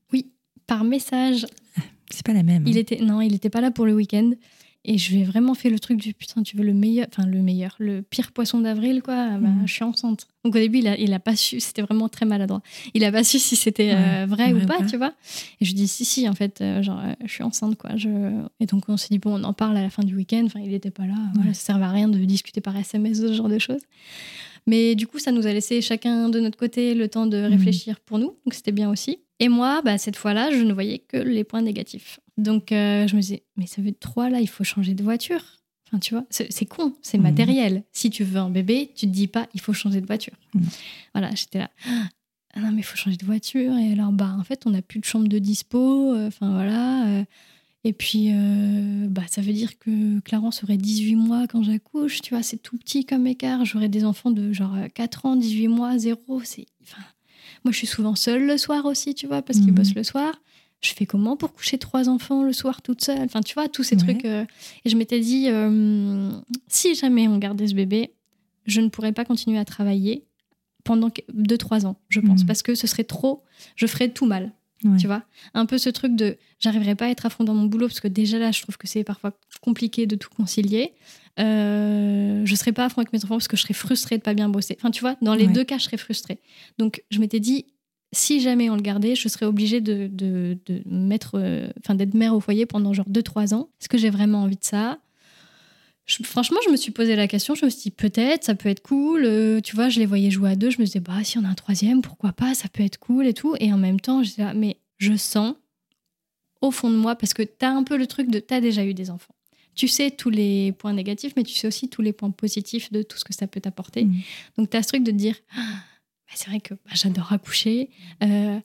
Par message, C'est pas la même. Il hein. était non, il était pas là pour le week-end. Et je lui ai vraiment fait le truc du putain, tu veux le meilleur, enfin le meilleur, le pire poisson d'avril, quoi. Ah bah, Mhm. Je suis enceinte. Donc au début, il a, il a pas su, c'était vraiment très maladroit. Il a pas su si c'était euh, Ouais, vrai, vrai ou pas, tu vois. Et je dis si, si, en fait, euh, genre, euh, je suis enceinte, quoi. Je... Et donc on s'est dit, bon, on en parle à la fin du week-end. Enfin, il était pas là. Voilà, ça servait à rien de discuter par SMS, ce genre de choses. Mais du coup, ça nous a laissé chacun de notre côté le temps de Mhm. réfléchir pour nous. Donc c'était bien aussi. Et moi, bah, cette fois-là, je ne voyais que les points négatifs. Donc euh, je me disais, mais ça veut dire trois là, il faut changer de voiture. Enfin, tu vois, c'est con, c'est Mhm. matériel. Si tu veux un bébé, tu te dis pas, il faut changer de voiture. Mhm. Voilà, j'étais là. Ah non, mais il faut changer de voiture. Et alors, bah, en fait, on n'a plus de chambre de dispo. euh, Enfin, voilà. euh, et puis, euh, bah, ça veut dire que Clarence aurait 18 mois quand j'accouche. Tu vois, c'est tout petit comme écart. J'aurais des enfants de genre euh, 4 ans, 18 mois, 0. C'est, enfin, moi, je suis souvent seule le soir aussi, tu vois, parce qu'il Mhm. bosse le soir. Je fais comment pour coucher trois enfants le soir toute seule? Enfin, tu vois, tous ces Ouais. trucs. euh, Et je m'étais dit, euh, si jamais on gardait ce bébé, je ne pourrais pas continuer à travailler pendant 2-3 ans, je pense, Mhm. parce que ce serait trop, je ferais tout mal. Ouais. Tu vois? Un peu ce truc de j'arriverai pas à être à fond dans mon boulot parce que déjà là, je trouve que c'est parfois compliqué de tout concilier. Euh, je serais pas à fond avec mes enfants parce que je serais frustrée de pas bien bosser. Enfin, tu vois, dans les Ouais. deux cas, je serais frustrée. Donc, je m'étais dit, si jamais on le gardait, je serais obligée de, de, de mettre, euh, enfin, d'être mère au foyer pendant genre 2-3 ans. Est-ce que j'ai vraiment envie de ça? Je- franchement, je me suis posé la question. Je me suis dit, peut-être, ça peut être cool. Euh, tu vois, je les voyais jouer à deux. Je me disais, bah, si on a un troisième, pourquoi pas Ça peut être cool et tout. Et en même temps, je disais, ah, mais je sens au fond de moi, parce que tu as un peu le truc de, tu as déjà eu des enfants. Tu sais tous les points négatifs, mais tu sais aussi tous les points positifs de tout ce que ça peut t'apporter. Mhm. Donc, tu as ce truc de te dire, Ah, bah, c'est vrai que bah, j'adore accoucher. euh,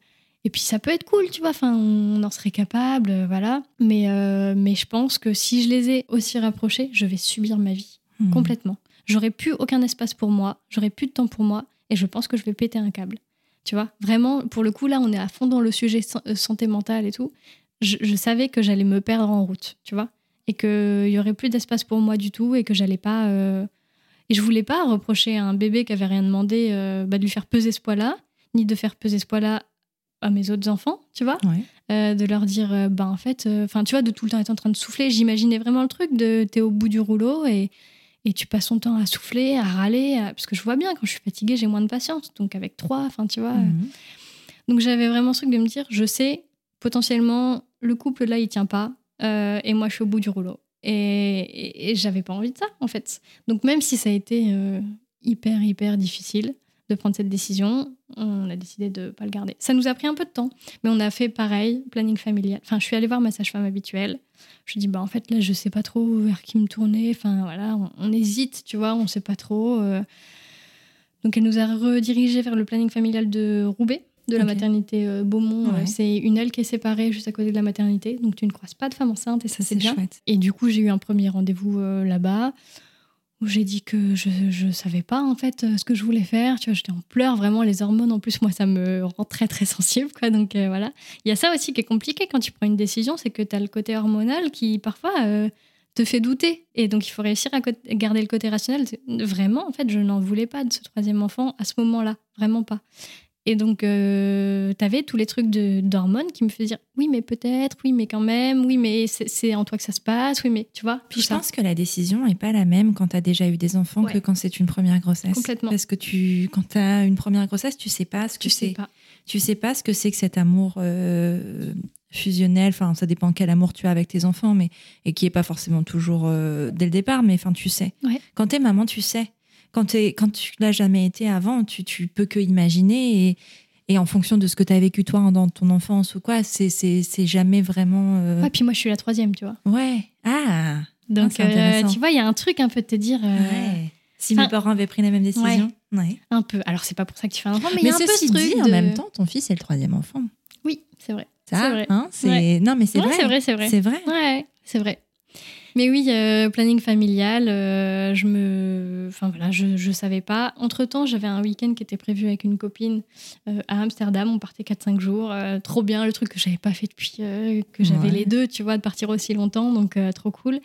et puis, ça peut être cool, tu vois. Enfin, on en serait capable, euh, voilà. Mais, euh, mais je pense que si je les ai aussi rapprochés, je vais subir ma vie Mhm. complètement. J'aurai plus aucun espace pour moi, j'aurai plus de temps pour moi, et je pense que je vais péter un câble. Tu vois, vraiment, pour le coup, là, on est à fond dans le sujet san- santé mentale et tout. Je, je savais que j'allais me perdre en route, tu vois, et qu'il y aurait plus d'espace pour moi du tout, et que j'allais pas. euh, Et je voulais pas reprocher à un bébé qui avait rien demandé euh, bah, de lui faire peser ce poids-là. ni de faire peser ce poids-là à mes autres enfants, tu vois. Ouais. Euh, de leur dire, euh, ben en fait, enfin, tu vois, de tout le temps être en train de souffler. J'imaginais vraiment le truc de t'es au bout du rouleau et, et tu passes ton temps à souffler, à râler, à- parce que je vois bien, quand je suis fatiguée, j'ai moins de patience. Donc avec trois, enfin, tu vois. Mhm. Donc j'avais vraiment ce truc de me dire, je sais, potentiellement, le couple là, il tient pas, euh, et moi, je suis au bout du rouleau. Et, j'avais pas envie de ça, en fait. Donc même si ça a été euh, hyper, hyper difficile de prendre cette décision, on a décidé de pas le garder. Ça nous a pris un peu de temps, mais on a fait pareil, planning familial. Enfin, je suis allée voir ma sage-femme habituelle. Je dis, bah en fait, là, je sais pas trop vers qui me tourner. Enfin, voilà, on, on hésite, tu vois, on sait pas trop. euh. Donc elle nous a redirigé vers le planning familial de Roubaix, de la maternité euh, Beaumont. Ouais. Euh, C'est une aile qui est séparée juste à côté de la maternité, donc tu ne croises pas de femme enceinte et ça, c'est bien. chouette. Et du coup, j'ai eu un premier rendez-vous euh, là-bas où j'ai dit que je ne savais pas en fait ce que je voulais faire. Tu vois, j'étais en pleurs, vraiment les hormones. En plus, moi, ça me rend très très sensible, quoi. Donc euh, voilà. Il y a ça aussi qui est compliqué quand tu prends une décision, c'est que tu as le côté hormonal qui parfois euh, te fait douter. Et donc, il faut réussir à garder le côté rationnel. Vraiment, en fait, je n'en voulais pas de ce troisième enfant à ce moment-là, vraiment pas. Et donc, euh, tu avais tous les trucs de- d'hormones qui me faisaient dire oui, mais peut-être, oui, mais quand même, oui, mais c'est en toi que ça se passe, oui, mais tu vois, Puis je ça. pense que la décision n'est pas la même quand tu as déjà eu des enfants Ouais. que quand c'est une première grossesse. Complètement. Parce que tu, quand tu as une première grossesse, tu sais pas ce que Tu sais c'est. pas. Tu sais pas ce que c'est que cet amour euh, fusionnel. Enfin, ça dépend quel amour tu as avec tes enfants, mais et qui est pas forcément toujours euh, dès le départ. Mais enfin, tu sais. Ouais. Quand t'es maman, tu sais. Quand, t'es- quand tu l'as jamais été avant, tu, tu peux que imaginer et, et en fonction de ce que tu as vécu toi dans ton enfance ou quoi, c'est jamais vraiment. euh, Ouais, puis moi, je suis la troisième, tu vois. Ouais. Ah. Donc, c'est euh, tu vois, il y a un truc un peu de te dire euh, Ouais. Si Enfin, mes parents avaient pris la même décision. Ouais. un peu. Alors, c'est pas pour ça que tu fais un enfant, mais il y a un peu ce truc. dit, en de- même temps, ton fils est le troisième enfant. Oui, c'est vrai. Ça, C'est vrai. hein, c'est non mais c'est Ouais, vrai. c'est vrai, c'est vrai. C'est vrai. Ouais, c'est vrai. Mais oui, euh, planning familial, euh, je me, enfin voilà, je, je savais pas. Entre temps, j'avais un week-end qui était prévu avec une copine euh, à Amsterdam. On partait 4-5 jours, trop bien, le truc que j'avais pas fait depuis que j'avais Ouais. les deux, tu vois, de partir aussi longtemps, donc trop cool.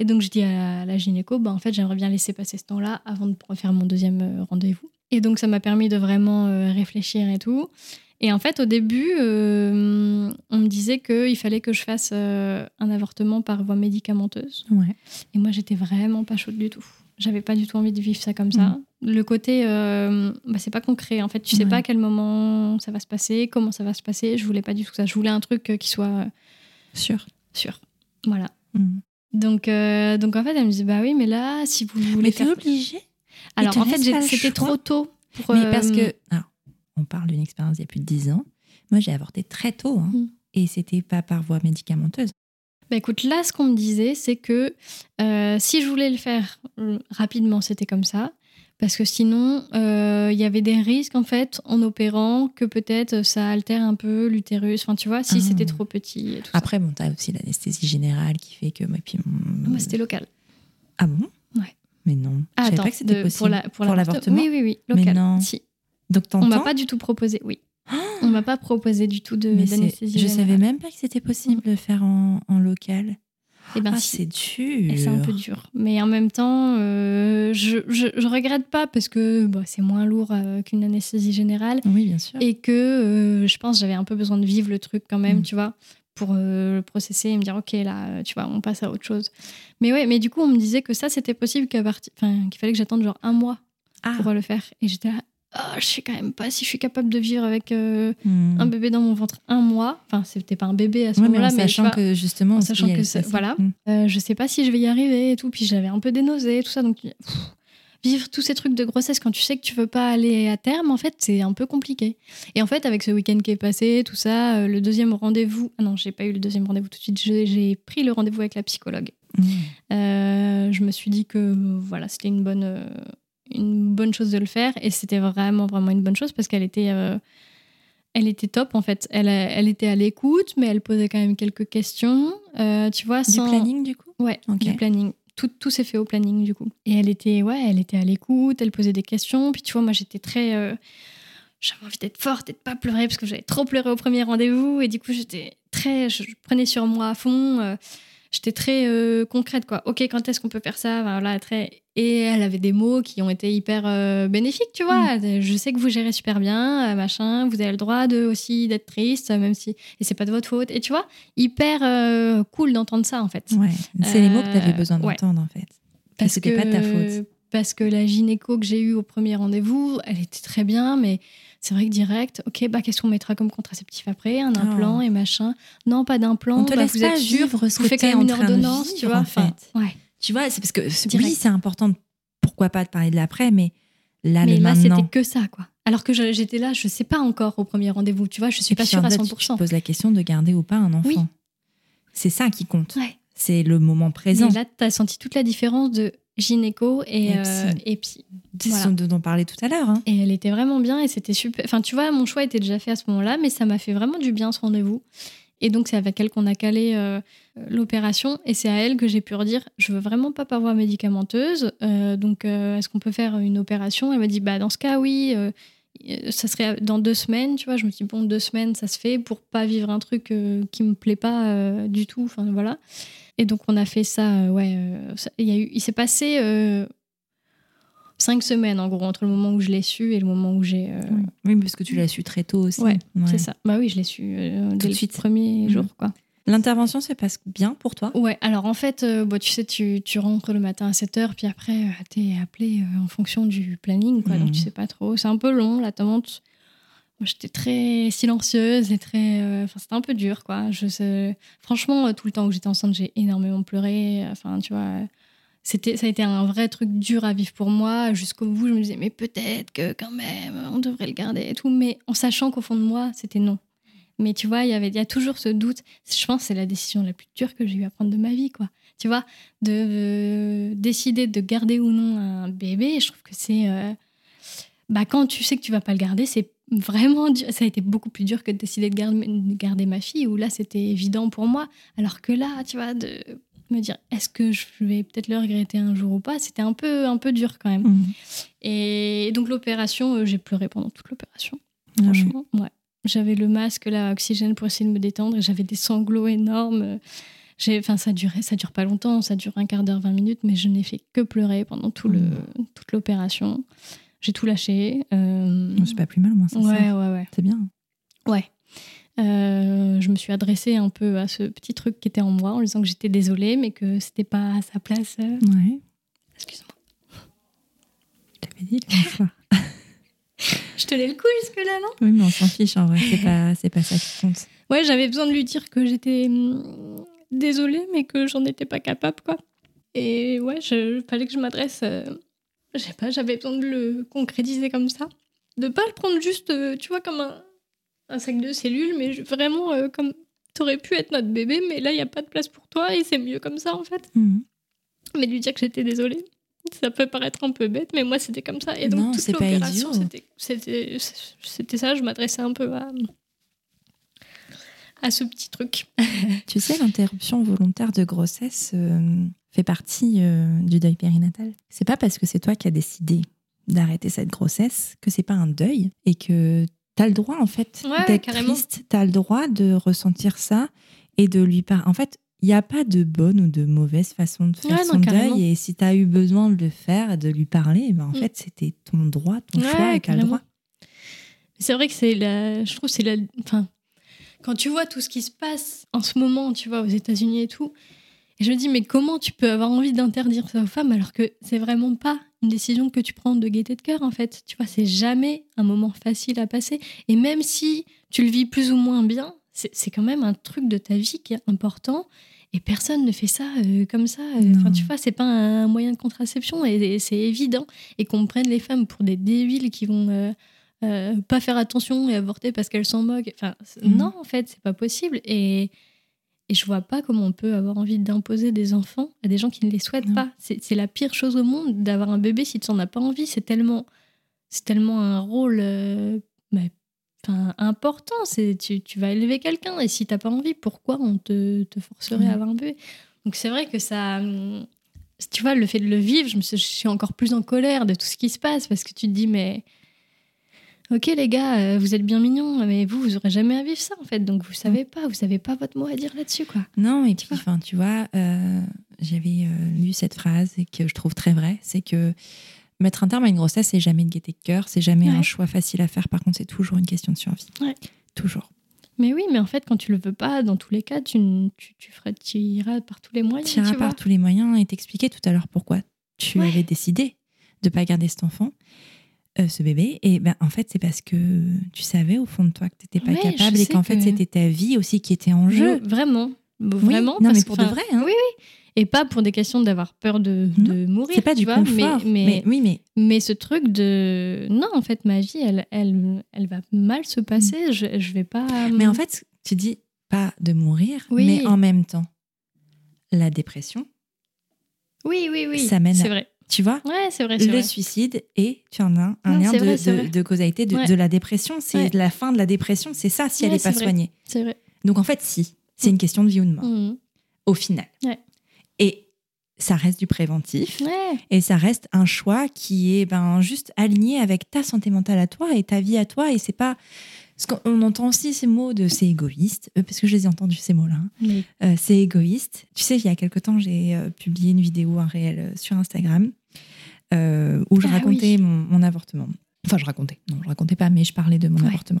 Et donc je dis à la gynéco, bah en fait j'aimerais bien laisser passer ce temps-là avant de faire mon deuxième rendez-vous. Et donc ça m'a permis de vraiment réfléchir et tout. Et en fait, au début, euh, on me disait qu'il fallait que je fasse euh, un avortement par voie médicamenteuse. Ouais. Et moi, j'étais vraiment pas chaude du tout. J'avais pas du tout envie de vivre ça comme ça. Le côté, euh, bah, c'est pas concret. En fait, tu sais Ouais. pas à quel moment ça va se passer, comment ça va se passer. Je voulais pas du tout ça. Je voulais un truc qui soit Sûr. sûr. Voilà. Mhm. Donc, donc en fait, elle me disait, bah oui, mais là, si vous voulez Mais t'es faire... obligé. Alors, en fait, c'était trop tôt. Pour, Mais parce que alors, on parle d'une expérience il y a plus de 10 ans. Moi, j'ai avorté très tôt hein, Mhm. et c'était pas par voie médicamenteuse. Bah écoute, là, ce qu'on me disait, c'est que euh, si je voulais le faire euh, rapidement, c'était comme ça. Parce que sinon, euh, il y avait des risques, en fait, en opérant, que peut-être ça altère un peu l'utérus. Enfin, tu vois, si Ah. c'était trop petit et tout ça. Après, bon, t'as aussi l'anesthésie générale qui fait que et puis Ah, Moi, c'était local. ah bon? Ouais. Mais non. Ah, je savais attends, pas que c'était possible pour la- pour Pour l'avortement? Oui, oui, oui, Mais local. non. Si. Donc On m'a pas du tout proposé, oui. On m'a pas proposé du tout de d'anesthésie je savais même pas que c'était possible de faire en, en local. Eh ben, ah, si. c'est dur. C'est un peu dur. Mais en même temps, euh, je, je, je regrette pas parce que bah, c'est moins lourd euh, qu'une anesthésie générale. Oui, bien sûr. Et que euh, je pense j'avais un peu besoin de vivre le truc quand même, Mm. tu vois, pour le processer et me dire, ok, là, tu vois, on passe à autre chose. Mais ouais, mais du coup, on me disait que ça, c'était possible qu'à partir. Enfin, qu'il fallait que j'attende genre un mois ah. pour le faire. Et j'étais là, oh, je sais quand même pas si je suis capable de vivre avec euh, Hmm. un bébé dans mon ventre un mois. Enfin, c'était pas un bébé à ce Ouais, mais moment-là, en mais, tu sachant vois, que justement, en sachant que ça. voilà. Hmm. euh, je sais pas si je vais y arriver et tout. Puis j'avais un peu des nausées et tout ça. Donc, pff, vivre tous ces trucs de grossesse quand tu sais que tu veux pas aller à terme, en fait, c'est un peu compliqué. Et en fait, avec ce week-end qui est passé, tout ça, euh, le deuxième rendez-vous. Ah non, j'ai pas eu le deuxième rendez-vous tout de suite. J'ai pris le rendez-vous avec la psychologue. Hmm. Je me suis dit que voilà, c'était une bonne, une bonne chose de le faire. Et c'était vraiment, vraiment une bonne chose parce qu'elle était. euh, elle était top en fait. Elle, elle était à l'écoute, mais elle posait quand même quelques questions. euh, tu vois, Du sans, planning, du coup? Ouais, Ok. du planning. Tout, tout s'est fait au planning du coup. Et elle était, ouais, elle était à l'écoute, elle posait des questions. Puis tu vois, moi j'étais très. euh, j'avais envie d'être forte et de pas pleurer parce que j'avais trop pleuré au premier rendez-vous. Et du coup, j'étais très. Je prenais sur moi à fond. J'étais très euh, concrète, quoi. Ok, quand est-ce qu'on peut faire ça? Voilà, très. Et elle avait des mots qui ont été hyper euh, bénéfiques, tu vois. Mm. Je sais que vous gérez super bien, euh, machin. Vous avez le droit de aussi d'être triste, même si et c'est pas de votre faute. Et tu vois, hyper euh, cool d'entendre ça, en fait. Ouais, c'est les mots que tu avais besoin ouais. d'entendre en fait. Parce c'était que pas de ta faute. Parce que la gynéco que j'ai eue au premier rendez-vous, elle était très bien, mais c'est vrai que direct, ok, bah qu'est-ce qu'on mettra comme contraceptif après? Un implant Oh. et machin? Non, pas d'implant. On te bah, laisse vous pas êtes vivre ce Vous que faites quand même en une ordonnance, tu vois? en fait. ouais. Tu vois, c'est parce que Direct. oui, c'est important. Pourquoi pas de parler de l'après, mais là, Mais le là, c'était que ça, quoi. Alors que j'étais là, je sais pas encore au premier rendez-vous, tu vois, je suis Et pas sûre à fait, 100%. Tu te poses la question de garder ou pas un enfant. Oui. C'est ça qui compte. Ouais. C'est le moment présent. Et là, tu as senti toute la différence de gynéco et, Et euh, psy. et. C'est Voilà. dont on parlait tout à l'heure. hein. Et elle était vraiment bien et c'était super. Enfin, tu vois, mon choix était déjà fait à ce moment-là, mais ça m'a fait vraiment du bien ce rendez-vous. Et donc, c'est avec elle qu'on a calé euh, l'opération et c'est à elle que j'ai pu redire je veux vraiment pas par voie médicamenteuse. euh, donc, euh, est-ce qu'on peut faire une opération? Elle m'a dit bah, dans ce cas, oui. ça serait dans deux semaines, tu vois. Je me suis dit, bon, deux semaines, ça se fait pour pas vivre un truc qui me plaît pas du tout. Enfin, voilà. Et donc, on a fait ça, euh, ouais. euh, ça- il y a eu, il s'est passé euh, cinq semaines, en gros, entre le moment où je l'ai su et le moment où j'ai. euh, Oui. Parce que tu l'as su très tôt aussi. Ouais, Ouais. C'est ça. Bah oui, je l'ai su euh, dès le suite. premier Mhm. jour, quoi. L'intervention se passe bien pour toi? Ouais, alors en fait, euh, tu sais, tu, tu rentres le matin à 7h, puis après, tu t'es appelé en fonction du planning, quoi. Donc Mhm. tu sais pas trop. C'est un peu long, l'attente. J'étais très silencieuse et très. euh, Enfin, c'était un peu dur, quoi. Je. Franchement, euh, tout le temps où j'étais enceinte, j'ai énormément pleuré. Enfin, tu vois. C'était, ça a été un vrai truc dur à vivre pour moi. Jusqu'au bout, je me disais, mais peut-être que quand même, on devrait le garder et tout. Mais en sachant qu'au fond de moi, c'était non. Mais tu vois, il y il y a toujours ce doute. Je pense que c'est la décision la plus dure que j'ai eu à prendre de ma vie, quoi. Tu vois, de euh, décider de garder ou non un bébé, je trouve que c'est. bah, quand tu sais que tu vas pas le garder, c'est vraiment dur. Ça a été beaucoup plus dur que de décider de garder, de garder ma fille, où là, c'était évident pour moi. Alors que là, tu vois, de me dire, est-ce que je vais peut-être le regretter un jour ou pas, c'était un peu, un peu dur quand même. Mhm. Et donc, l'opération, euh, j'ai pleuré pendant toute l'opération. Ah oui. Franchement, ouais. J'avais le masque, là, oxygène pour essayer de me détendre et j'avais des sanglots énormes. Enfin, ça durait, ça dure pas longtemps, ça dure un quart d'heure, 20 minutes, mais je n'ai fait que pleurer pendant tout le, Mmh. toute l'opération. J'ai tout lâché. euh, C'est pas plus mal, moi, ça. ouais, ouais, ouais, C'est bien. ouais. Euh, je me suis adressée un peu à ce petit truc qui était en moi en disant que j'étais désolée, mais que c'était pas à sa place. euh, Ouais. Excuse-moi. T'avais dit le soir. Je tenais le coup jusque-là, non? Oui, mais on s'en fiche en vrai. C'est pas, c'est pas ça qui compte. Ouais, j'avais besoin de lui dire que j'étais hum, désolée, mais que j'en étais pas capable, quoi. Et ouais, je fallait que je m'adresse. Je sais pas, j'avais besoin de le concrétiser comme ça. De pas le prendre juste, euh, tu vois, comme un, un sac de cellules, mais vraiment euh, comme t'aurais pu être notre bébé, mais là, il y a pas de place pour toi et c'est mieux comme ça, en fait. Mhm. Mais lui dire que j'étais désolée. Ça peut paraître un peu bête, mais moi, c'était comme ça. Et donc, Non, toute l'opération, c'était ça. Je m'adressais un peu à, à ce petit truc. Tu sais, l'interruption volontaire de grossesse euh, fait partie euh, du deuil périnatal. C'est pas parce que c'est toi qui as décidé d'arrêter cette grossesse que c'est pas un deuil et que t'as le droit en fait Ouais, d'être carrément. triste, t'as le droit de ressentir ça et de lui parler. En fait, il n'y a pas de bonne ou de mauvaise façon de faire Ouais, son deuil et si t'as eu besoin de le faire et de lui parler, ben en Mm. fait c'était ton droit, ton Ouais, choix et le droit. C'est vrai que c'est la. Je trouve que c'est la. Enfin, quand tu vois tout ce qui se passe en ce moment, tu vois, aux États-Unis et tout, et je me dis, mais comment tu peux avoir envie d'interdire ça aux femmes alors que c'est vraiment pas une décision que tu prends de gaieté de cœur, en fait? Tu vois, c'est jamais un moment facile à passer. Et même si tu le vis plus ou moins bien, c'est quand même un truc de ta vie qui est important. Et personne ne fait ça euh, comme ça. Euh. Enfin, tu vois, c'est pas un moyen de contraception et, et c'est évident. Et qu'on prenne les femmes pour des débiles qui vont euh, euh, pas faire attention et avorter parce qu'elles s'en moquent. Enfin, Mhm. non, en fait, c'est pas possible. Et, et je vois pas comment on peut avoir envie d'imposer des enfants à des gens qui ne les souhaitent Non. pas. C'est la pire chose au monde d'avoir un bébé si tu n'en as pas envie. C'est tellement, c'est tellement un rôle euh, bah, important. C'est tu, tu vas élever quelqu'un et si t'as pas envie, pourquoi on te, te forcerait à avoir un bébé? Donc c'est vrai que ça. hum, Tu vois, le fait de le vivre, je, me suis, je suis encore plus en colère de tout ce qui se passe parce que tu te dis, mais Ok les gars, euh, vous êtes bien mignons, mais vous, vous aurez jamais à vivre ça en fait, donc vous savez pas, vous savez pas votre mot à dire là-dessus quoi. Non, et puis, enfin, tu vois, euh, j'avais euh, lu cette phrase et que je trouve très vraie, c'est que mettre un terme à une grossesse, c'est jamais une gaieté de cœur, c'est jamais Ouais. un choix facile à faire. Par contre, c'est toujours une question de survie. Ouais. Toujours. Mais oui, mais en fait, quand tu le veux pas, dans tous les cas, tu, tu, tu, feras, tu iras par tous les moyens. Tu iras par vois. tous les moyens et t'expliquer tout à l'heure pourquoi tu Ouais. avais décidé de pas garder cet enfant, euh, ce bébé. Et ben, en fait, c'est parce que tu savais au fond de toi que tu n'étais pas Ouais, capable et qu'en fait, c'était ta vie aussi qui était en jeu. Je- Vraiment. Oui, Vraiment. non, parce mais que, pour de vrai. Hein. Oui, Et pas pour des questions d'avoir peur de, de mourir. c'est pas tu du vois, confort. Mais, mais, oui, mais mais ce truc de. Non, en fait, ma vie, elle, elle, elle va mal se passer. Je, je vais pas. Mm. Mais en fait, tu dis pas de mourir, Oui. mais en même temps, la dépression, Oui, oui, oui. ça mène C'est à- vrai. Tu vois, Ouais, c'est vrai. le vrai. suicide et tu en as un Non, lien de, vrai, de- causalité de, Ouais. de la dépression. C'est Ouais. la fin de la dépression, c'est ça si elle n'est pas vrai. soignée. C'est vrai. Donc en fait, si, c'est une question de vie ou de mort, Mhm. au final. Et ça reste du préventif. Et ça reste un choix qui est ben, juste aligné avec ta santé mentale à toi et ta vie à toi. Et c'est pas. Parce qu'on entend aussi ces mots de c'est égoïste, euh, parce que je les ai entendus ces mots-là. hein. Euh, c'est égoïste. Tu sais, il y a quelque temps, j'ai euh, publié une vidéo, un réel sur Instagram, euh, où je Ah racontais oui. mon, mon avortement. Enfin, je racontais. Non, je racontais pas, mais je parlais de mon Ouais. avortement.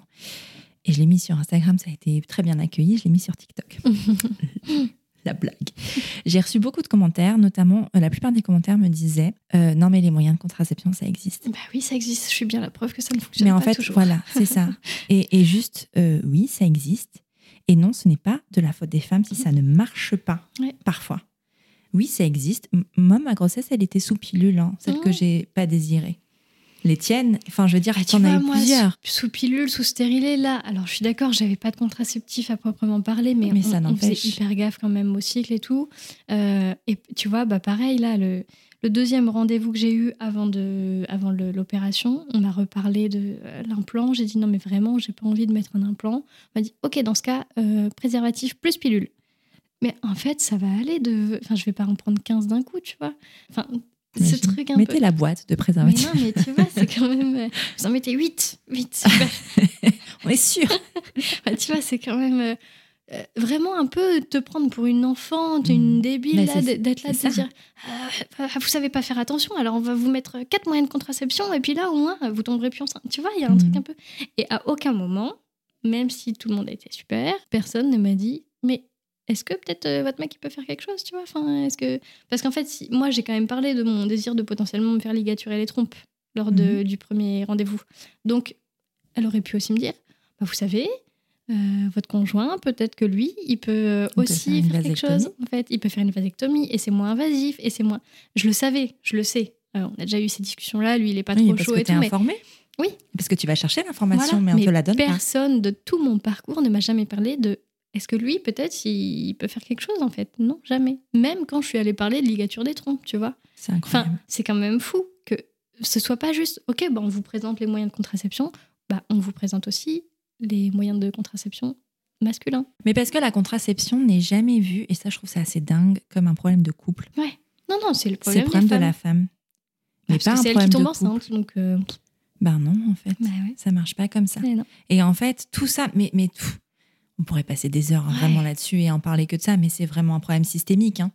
Et je l'ai mis sur Instagram, ça a été très bien accueilli. Je l'ai mis sur TikTok. La blague. J'ai reçu beaucoup de commentaires, notamment euh, la plupart des commentaires me disaient euh, non mais les moyens de contraception ça existe. bah oui, ça existe. Je suis bien la preuve que ça ne fonctionne Mais en pas fait toujours. voilà c'est ça. Et, et juste euh, oui ça existe et non ce n'est pas de la faute des femmes si ça ne marche pas Ouais. parfois. Oui ça existe. Moi ma grossesse elle était sous pilule hein, celle que j'ai pas désirée. Les tiennes enfin je veux dire Ah, tu en as eu moi, plusieurs. Sous, sous pilule, sous stérilet, là. Alors, je suis d'accord, j'avais pas de contraceptif à proprement parler, mais, Mais on, ça on faisait hyper gaffe quand même au cycle et tout. Euh, et tu vois, bah pareil, là, le, le deuxième rendez-vous que j'ai eu avant, de, avant l'opération, on m'a reparlé de euh, l'implant. J'ai dit non, mais vraiment, j'ai pas envie de mettre un implant. On m'a dit ok, dans ce cas, euh, préservatif plus pilule. Mais en fait, ça va aller de. Enfin, je vais pas en prendre 15 d'un coup, tu vois. Enfin, ce truc un Mettez peu. la boîte de Mais préservatif. non, mais tu vois, c'est quand même. euh, Vous en mettez 8. 8, super. On est sûr. Tu vois, c'est quand même euh, euh, vraiment un peu te prendre pour une enfant, une Mm. débile, d'être là, de dire ah, vous savez pas faire attention, alors on va vous mettre quatre moyens de contraception, et puis là, au moins, vous tomberez plus enceinte. Tu vois, il y a un Mm. truc un peu. Et à aucun moment, même si tout le monde a été super, personne ne m'a dit. Est-ce que peut-être euh, votre mec il peut faire quelque chose, tu vois? Enfin, est-ce que parce qu'en fait, si... moi j'ai quand même parlé de mon désir de potentiellement me faire ligaturer les trompes lors de- du premier rendez-vous. Donc, elle aurait pu aussi me dire, bah, vous savez, euh, votre conjoint, peut-être que lui, il peut euh, peut aussi faire quelque chose. En fait, il peut faire une vasectomie et c'est moins invasif et c'est moins. Je le savais, je le sais. Euh, on a déjà eu ces discussions-là. Lui, il est pas Oui, trop parce chaud que et tout, mais informé. Oui. Parce que tu vas chercher l'information, Voilà, mais on te la donne pas. personne de tout mon parcours ne m'a jamais parlé de. Est-ce que lui, peut-être, il peut faire quelque chose en fait? Non, jamais. Même quand je suis allée parler de ligature des trompes, tu vois. C'est incroyable. Enfin, c'est quand même fou que ce soit pas juste, ok, bah, on vous présente les moyens de contraception, bah, on vous présente aussi les moyens de contraception masculins. Mais parce que la contraception n'est jamais vue, et ça je trouve ça assez dingue, comme un problème de couple. Non, non, c'est le C'est problème, le problème de la femme. Mais Parce pas que c'est elle qui problème tombe enceinte, donc. euh, Ben non, en fait. bah ouais. Ça marche pas comme ça. Et en fait, tout ça, mais, mais pff, on pourrait passer des heures hein, Ouais. vraiment là-dessus et en parler que de ça, mais c'est vraiment un problème systémique. hein.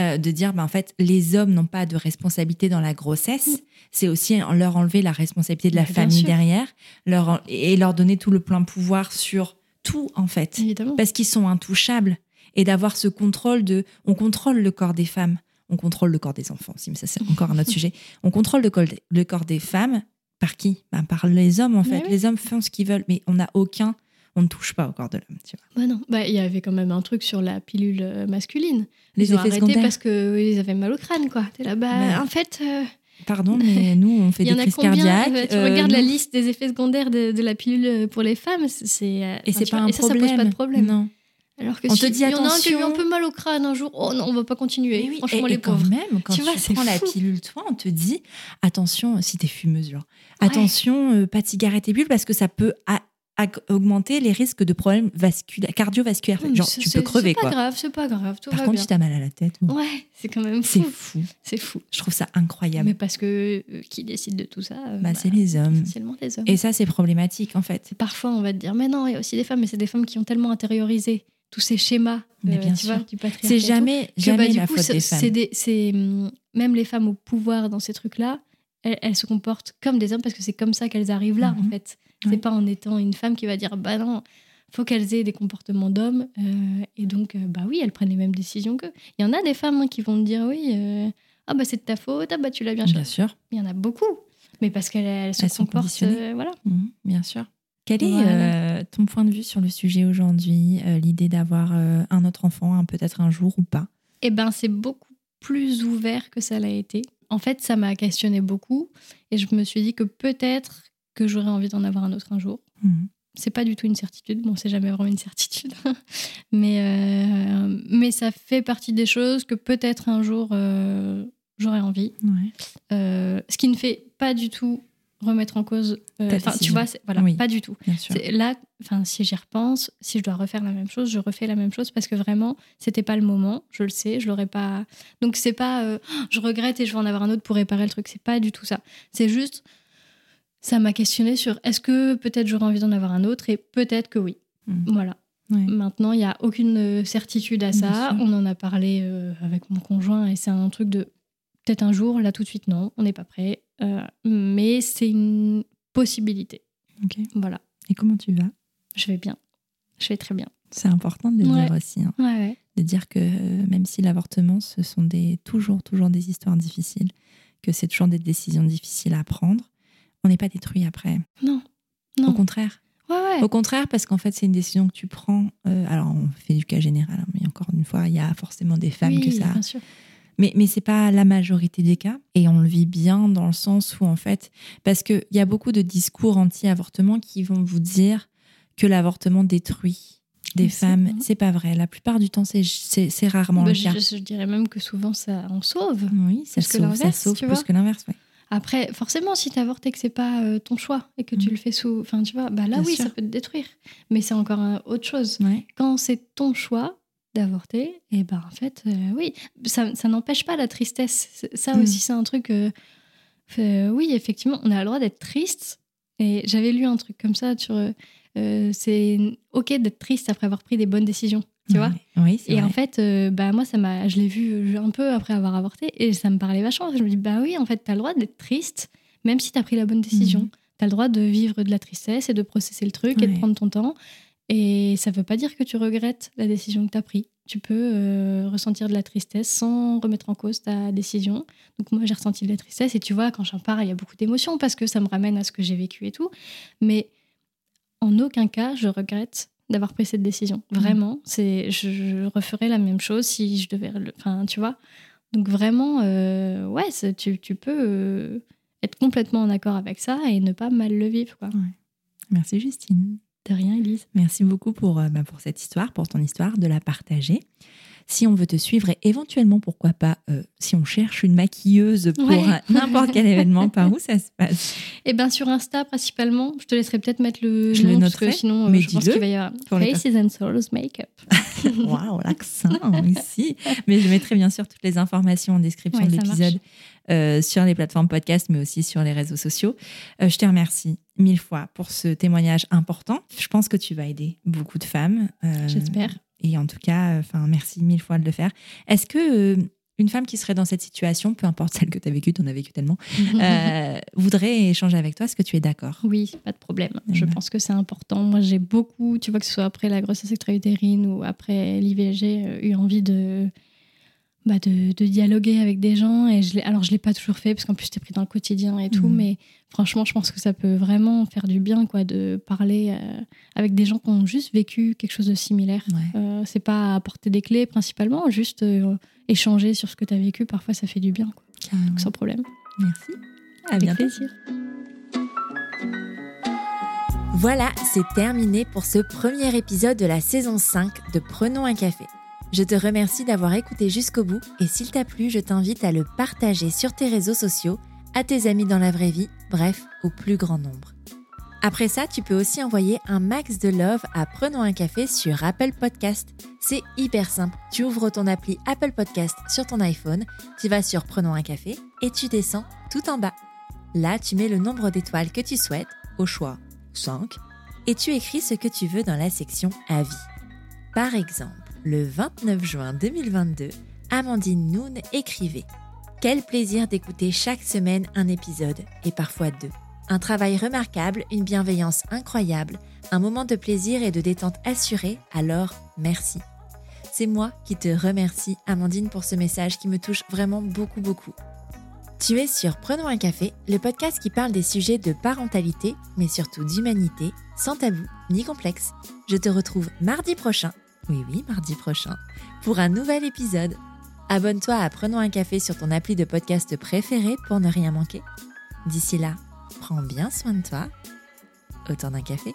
Euh, de dire, ben, en fait, les hommes n'ont pas de responsabilité dans la grossesse, Mm. c'est aussi leur enlever la responsabilité de la Mais famille derrière leur, et leur donner tout le plein pouvoir sur tout, en fait. Évidemment. parce qu'ils sont intouchables et d'avoir ce contrôle de on contrôle le corps des femmes on contrôle le corps des enfants aussi mais ça c'est encore un autre sujet on contrôle le corps, le corps des femmes par qui? Ben, par les hommes en fait oui. les hommes font ce qu'ils veulent mais on n'a aucun on ne touche pas au corps de l'homme tu vois Bah non. Bah, il y avait quand même un truc sur la pilule euh, masculine. les Ils ont effets arrêté parce qu'ils avaient mal au crâne, quoi. T'es là, bah, en fait, euh, pardon mais nous on fait des crises combien cardiaques Euh, Tu euh, regardes la liste des effets secondaires de, de la pilule pour les femmes, c'est- euh, et c'est pas vois, un et ça, problème ça pose pas de problème. non Alors que On si te dit il y en a un qui a eu un peu mal au crâne un jour, oh non, on va pas continuer. Oui, Franchement, et, les et quand pauvres. même, quand Tu vois, prends la pilule, toi, on te dit attention, si t'es fumeuse, genre, Ouais. attention, euh, pas de cigarette et pilule, parce que ça peut augmenter les risques de problèmes vasculaires, cardiovasculaires. Mais Genre, tu peux crever, C'est pas quoi. grave, c'est pas grave, tout Par va contre, bien. si t'as mal à la tête, bon, Ouais, c'est quand même c'est fou. fou. C'est fou. Je trouve ça incroyable. Mais parce que euh, qui décide de tout ça euh, Bah, c'est les hommes. Essentiellement les hommes. Et ça, c'est problématique, en fait. Parfois, on va te dire, mais non, il y a aussi des femmes, mais c'est des femmes qui ont tellement intériorisé tous ces schémas, Mais euh, bien tu sûr. vois, du patriarcat. C'est et tout, jamais, que, jamais bah, du la coup, faute des femmes. des- hum, même les femmes au pouvoir dans ces trucs-là, elles, elles se comportent comme des hommes parce que c'est comme ça qu'elles arrivent là, en Mhm. fait. C'est pas en étant une femme qui va dire, bah non, faut qu'elles aient des comportements d'hommes. euh, et donc, euh, bah oui, elles prennent les mêmes décisions qu'eux. Il y en a des femmes hein, qui vont dire, oui, euh, ah bah c'est de ta faute, ah bah tu l'as bien Bien choisi. sûr. Il y en a beaucoup. Mais parce qu'elles elles se Elles sont comportent, voilà. Mhm, bien sûr. Quel est Voilà. ton point de vue sur le sujet aujourd'hui L'idée d'avoir un autre enfant, hein, peut-être un jour ou pas? Eh ben, c'est beaucoup plus ouvert que ça l'a été. En fait, ça m'a questionné beaucoup et je me suis dit que peut-être que j'aurais envie d'en avoir un autre un jour. Mhm. C'est pas du tout une certitude, bon, c'est jamais vraiment une certitude, mais, euh, mais ça fait partie des choses que peut-être un jour euh, j'aurais envie. Ouais. Euh, ce qui ne fait pas du tout remettre en cause. euh, tu vois, voilà, Oui. pas du tout. Là, enfin, si j'y repense, si je dois refaire la même chose, je refais la même chose parce que vraiment, c'était pas le moment. Je le sais, je l'aurais pas. Donc c'est pas, euh, je regrette et je vais en avoir un autre pour réparer le truc. C'est pas du tout ça. C'est juste, ça m'a questionné sur est-ce que peut-être j'aurais envie d'en avoir un autre et peut-être que oui. Mhm. Voilà. Ouais. Maintenant, il n'y a aucune euh, certitude à ça. On en a parlé euh, avec mon conjoint et c'est un truc de peut-être un jour, là tout de suite, non, on n'est pas prêt. Euh, mais c'est une possibilité. Ok. Voilà. Et comment tu vas? Je vais bien. Je vais très bien. C'est important de le Ouais. dire aussi. hein. Ouais, ouais. de dire que euh, même si l'avortement, ce sont des, toujours, toujours des histoires difficiles, que c'est toujours des décisions difficiles à prendre, on n'est pas détruit après. Non. Non. Au contraire. Au contraire, parce qu'en fait, c'est une décision que tu prends. euh, alors, on fait du cas général, hein, mais encore une fois, il y a forcément des femmes oui, que ça. Mais, mais c'est pas la majorité des cas. Et on le vit bien dans le sens où, en fait, parce qu'il y a beaucoup de discours anti-avortement qui vont vous dire que l'avortement détruit des Mais femmes. C'est pas vrai. La plupart du temps, c'est- rarement Bah, le cas. je dirais même que souvent, ça en sauve. Oui, ça Plus que sauve, ça l'inverse, sauve tu plus vois. que l'inverse. ouais. Après, forcément, si tu avortes et que c'est pas euh, ton choix et que tu Mhm. le fais sous. Enfin, tu vois, bah là, Bien oui, sûr. ça peut te détruire. Mais c'est encore un- autre chose. Ouais. Quand c'est ton choix d'avorter, et ben en fait, euh, oui, ça, ça n'empêche pas la tristesse. Ça Mhm. aussi, c'est un truc. euh, euh, oui, effectivement, on a le droit d'être triste. Et j'avais lu un truc comme ça sur. c'est ok d'être triste après avoir pris des bonnes décisions. Tu vois? Oui, c'est Et vrai. en fait, bah, moi, ça m'a, je l'ai vu un peu après avoir avorté et ça me parlait vachement. Je me dis, bah oui, en fait, tu as le droit d'être triste, même si tu as pris la bonne décision. Mhm. Tu as le droit de vivre de la tristesse et de processer le truc et de prendre ton temps. Et ça veut pas dire que tu regrettes la décision que tu as prise. Tu peux euh, ressentir de la tristesse sans remettre en cause ta décision. Donc moi, j'ai ressenti de la tristesse et tu vois, quand j'en parle, il y a beaucoup d'émotions parce que ça me ramène à ce que j'ai vécu et tout. Mais en aucun cas, je regrette d'avoir pris cette décision. Vraiment, c'est, je, je referais la même chose si je devais. le- Enfin, tu vois. Donc vraiment, euh, ouais, tu, tu peux euh, être complètement en accord avec ça et ne pas mal le vivre, quoi. Merci Justine. De rien, Elise. Merci beaucoup pour, euh, bah, pour cette histoire, pour ton histoire, de la partager. Si on veut te suivre et éventuellement, pourquoi pas, euh, si on cherche une maquilleuse pour Ouais. euh, n'importe quel événement, par où ça se passe? Et bien sur Insta principalement, je te laisserai peut-être mettre le Je le nom parce que noterai, sinon mais je pense qu'il va y avoir Faces and Souls Makeup. Waouh, l'accent ici. Mais je mettrai bien sûr toutes les informations en description Ouais, de l'épisode euh, sur les plateformes podcast, mais aussi sur les réseaux sociaux. Euh, je te remercie mille fois pour ce témoignage important. Je pense que tu vas aider beaucoup de femmes. euh, J'espère. Et en tout cas, enfin, merci mille fois de le faire. Est-ce que une femme qui serait dans cette situation, peu importe celle que tu as vécue, tu en as vécu tellement, euh, voudrait échanger avec toi Est-ce que tu es d'accord? Oui, pas de problème. Eh Je ben. pense que c'est important. Moi, j'ai beaucoup, tu vois, que ce soit après la grossesse extra-utérine ou après l'IVG, eu envie de, bah, de, de dialoguer avec des gens. Et je l'ai- alors, je ne l'ai pas toujours fait, parce qu'en plus, t'es pris dans le quotidien et tout. Mhm. Mais franchement, je pense que ça peut vraiment faire du bien, quoi, de parler euh, avec des gens qui ont juste vécu quelque chose de similaire. Ouais. Euh, c'est pas apporter des clés principalement, juste euh, échanger sur ce que tu as vécu. Parfois, ça fait du bien, quoi. Donc, sans problème. Merci. À Avec bientôt. plaisir. Voilà, c'est terminé pour ce premier épisode de la saison 5 de Prenons un café. Je te remercie d'avoir écouté jusqu'au bout et s'il t'a plu, je t'invite à le partager sur tes réseaux sociaux, à tes amis dans la vraie vie, bref, au plus grand nombre. Après ça, tu peux aussi envoyer un max de love à Prenons un café sur Apple Podcast. C'est hyper simple. Tu ouvres ton appli Apple Podcast sur ton iPhone, tu vas sur Prenons un café et tu descends tout en bas. Là, tu mets le nombre d'étoiles que tu souhaites, au choix 5, et tu écris ce que tu veux dans la section Avis. Par exemple, le 29 juin 2022, Amandine Noon écrivait Quel plaisir d'écouter chaque semaine un épisode, et parfois deux. Un travail remarquable, une bienveillance incroyable, un moment de plaisir et de détente assuré, alors merci. C'est moi qui te remercie, Amandine, pour ce message qui me touche vraiment beaucoup, beaucoup. Tu es sur Prenons un café, le podcast qui parle des sujets de parentalité, mais surtout d'humanité, sans tabou ni complexe. Je te retrouve mardi prochain, oui oui, mardi prochain, pour un nouvel épisode. Abonne-toi à Prenons un café sur ton appli de podcast préféré pour ne rien manquer. D'ici là, prends bien soin de toi. Autant d'un café.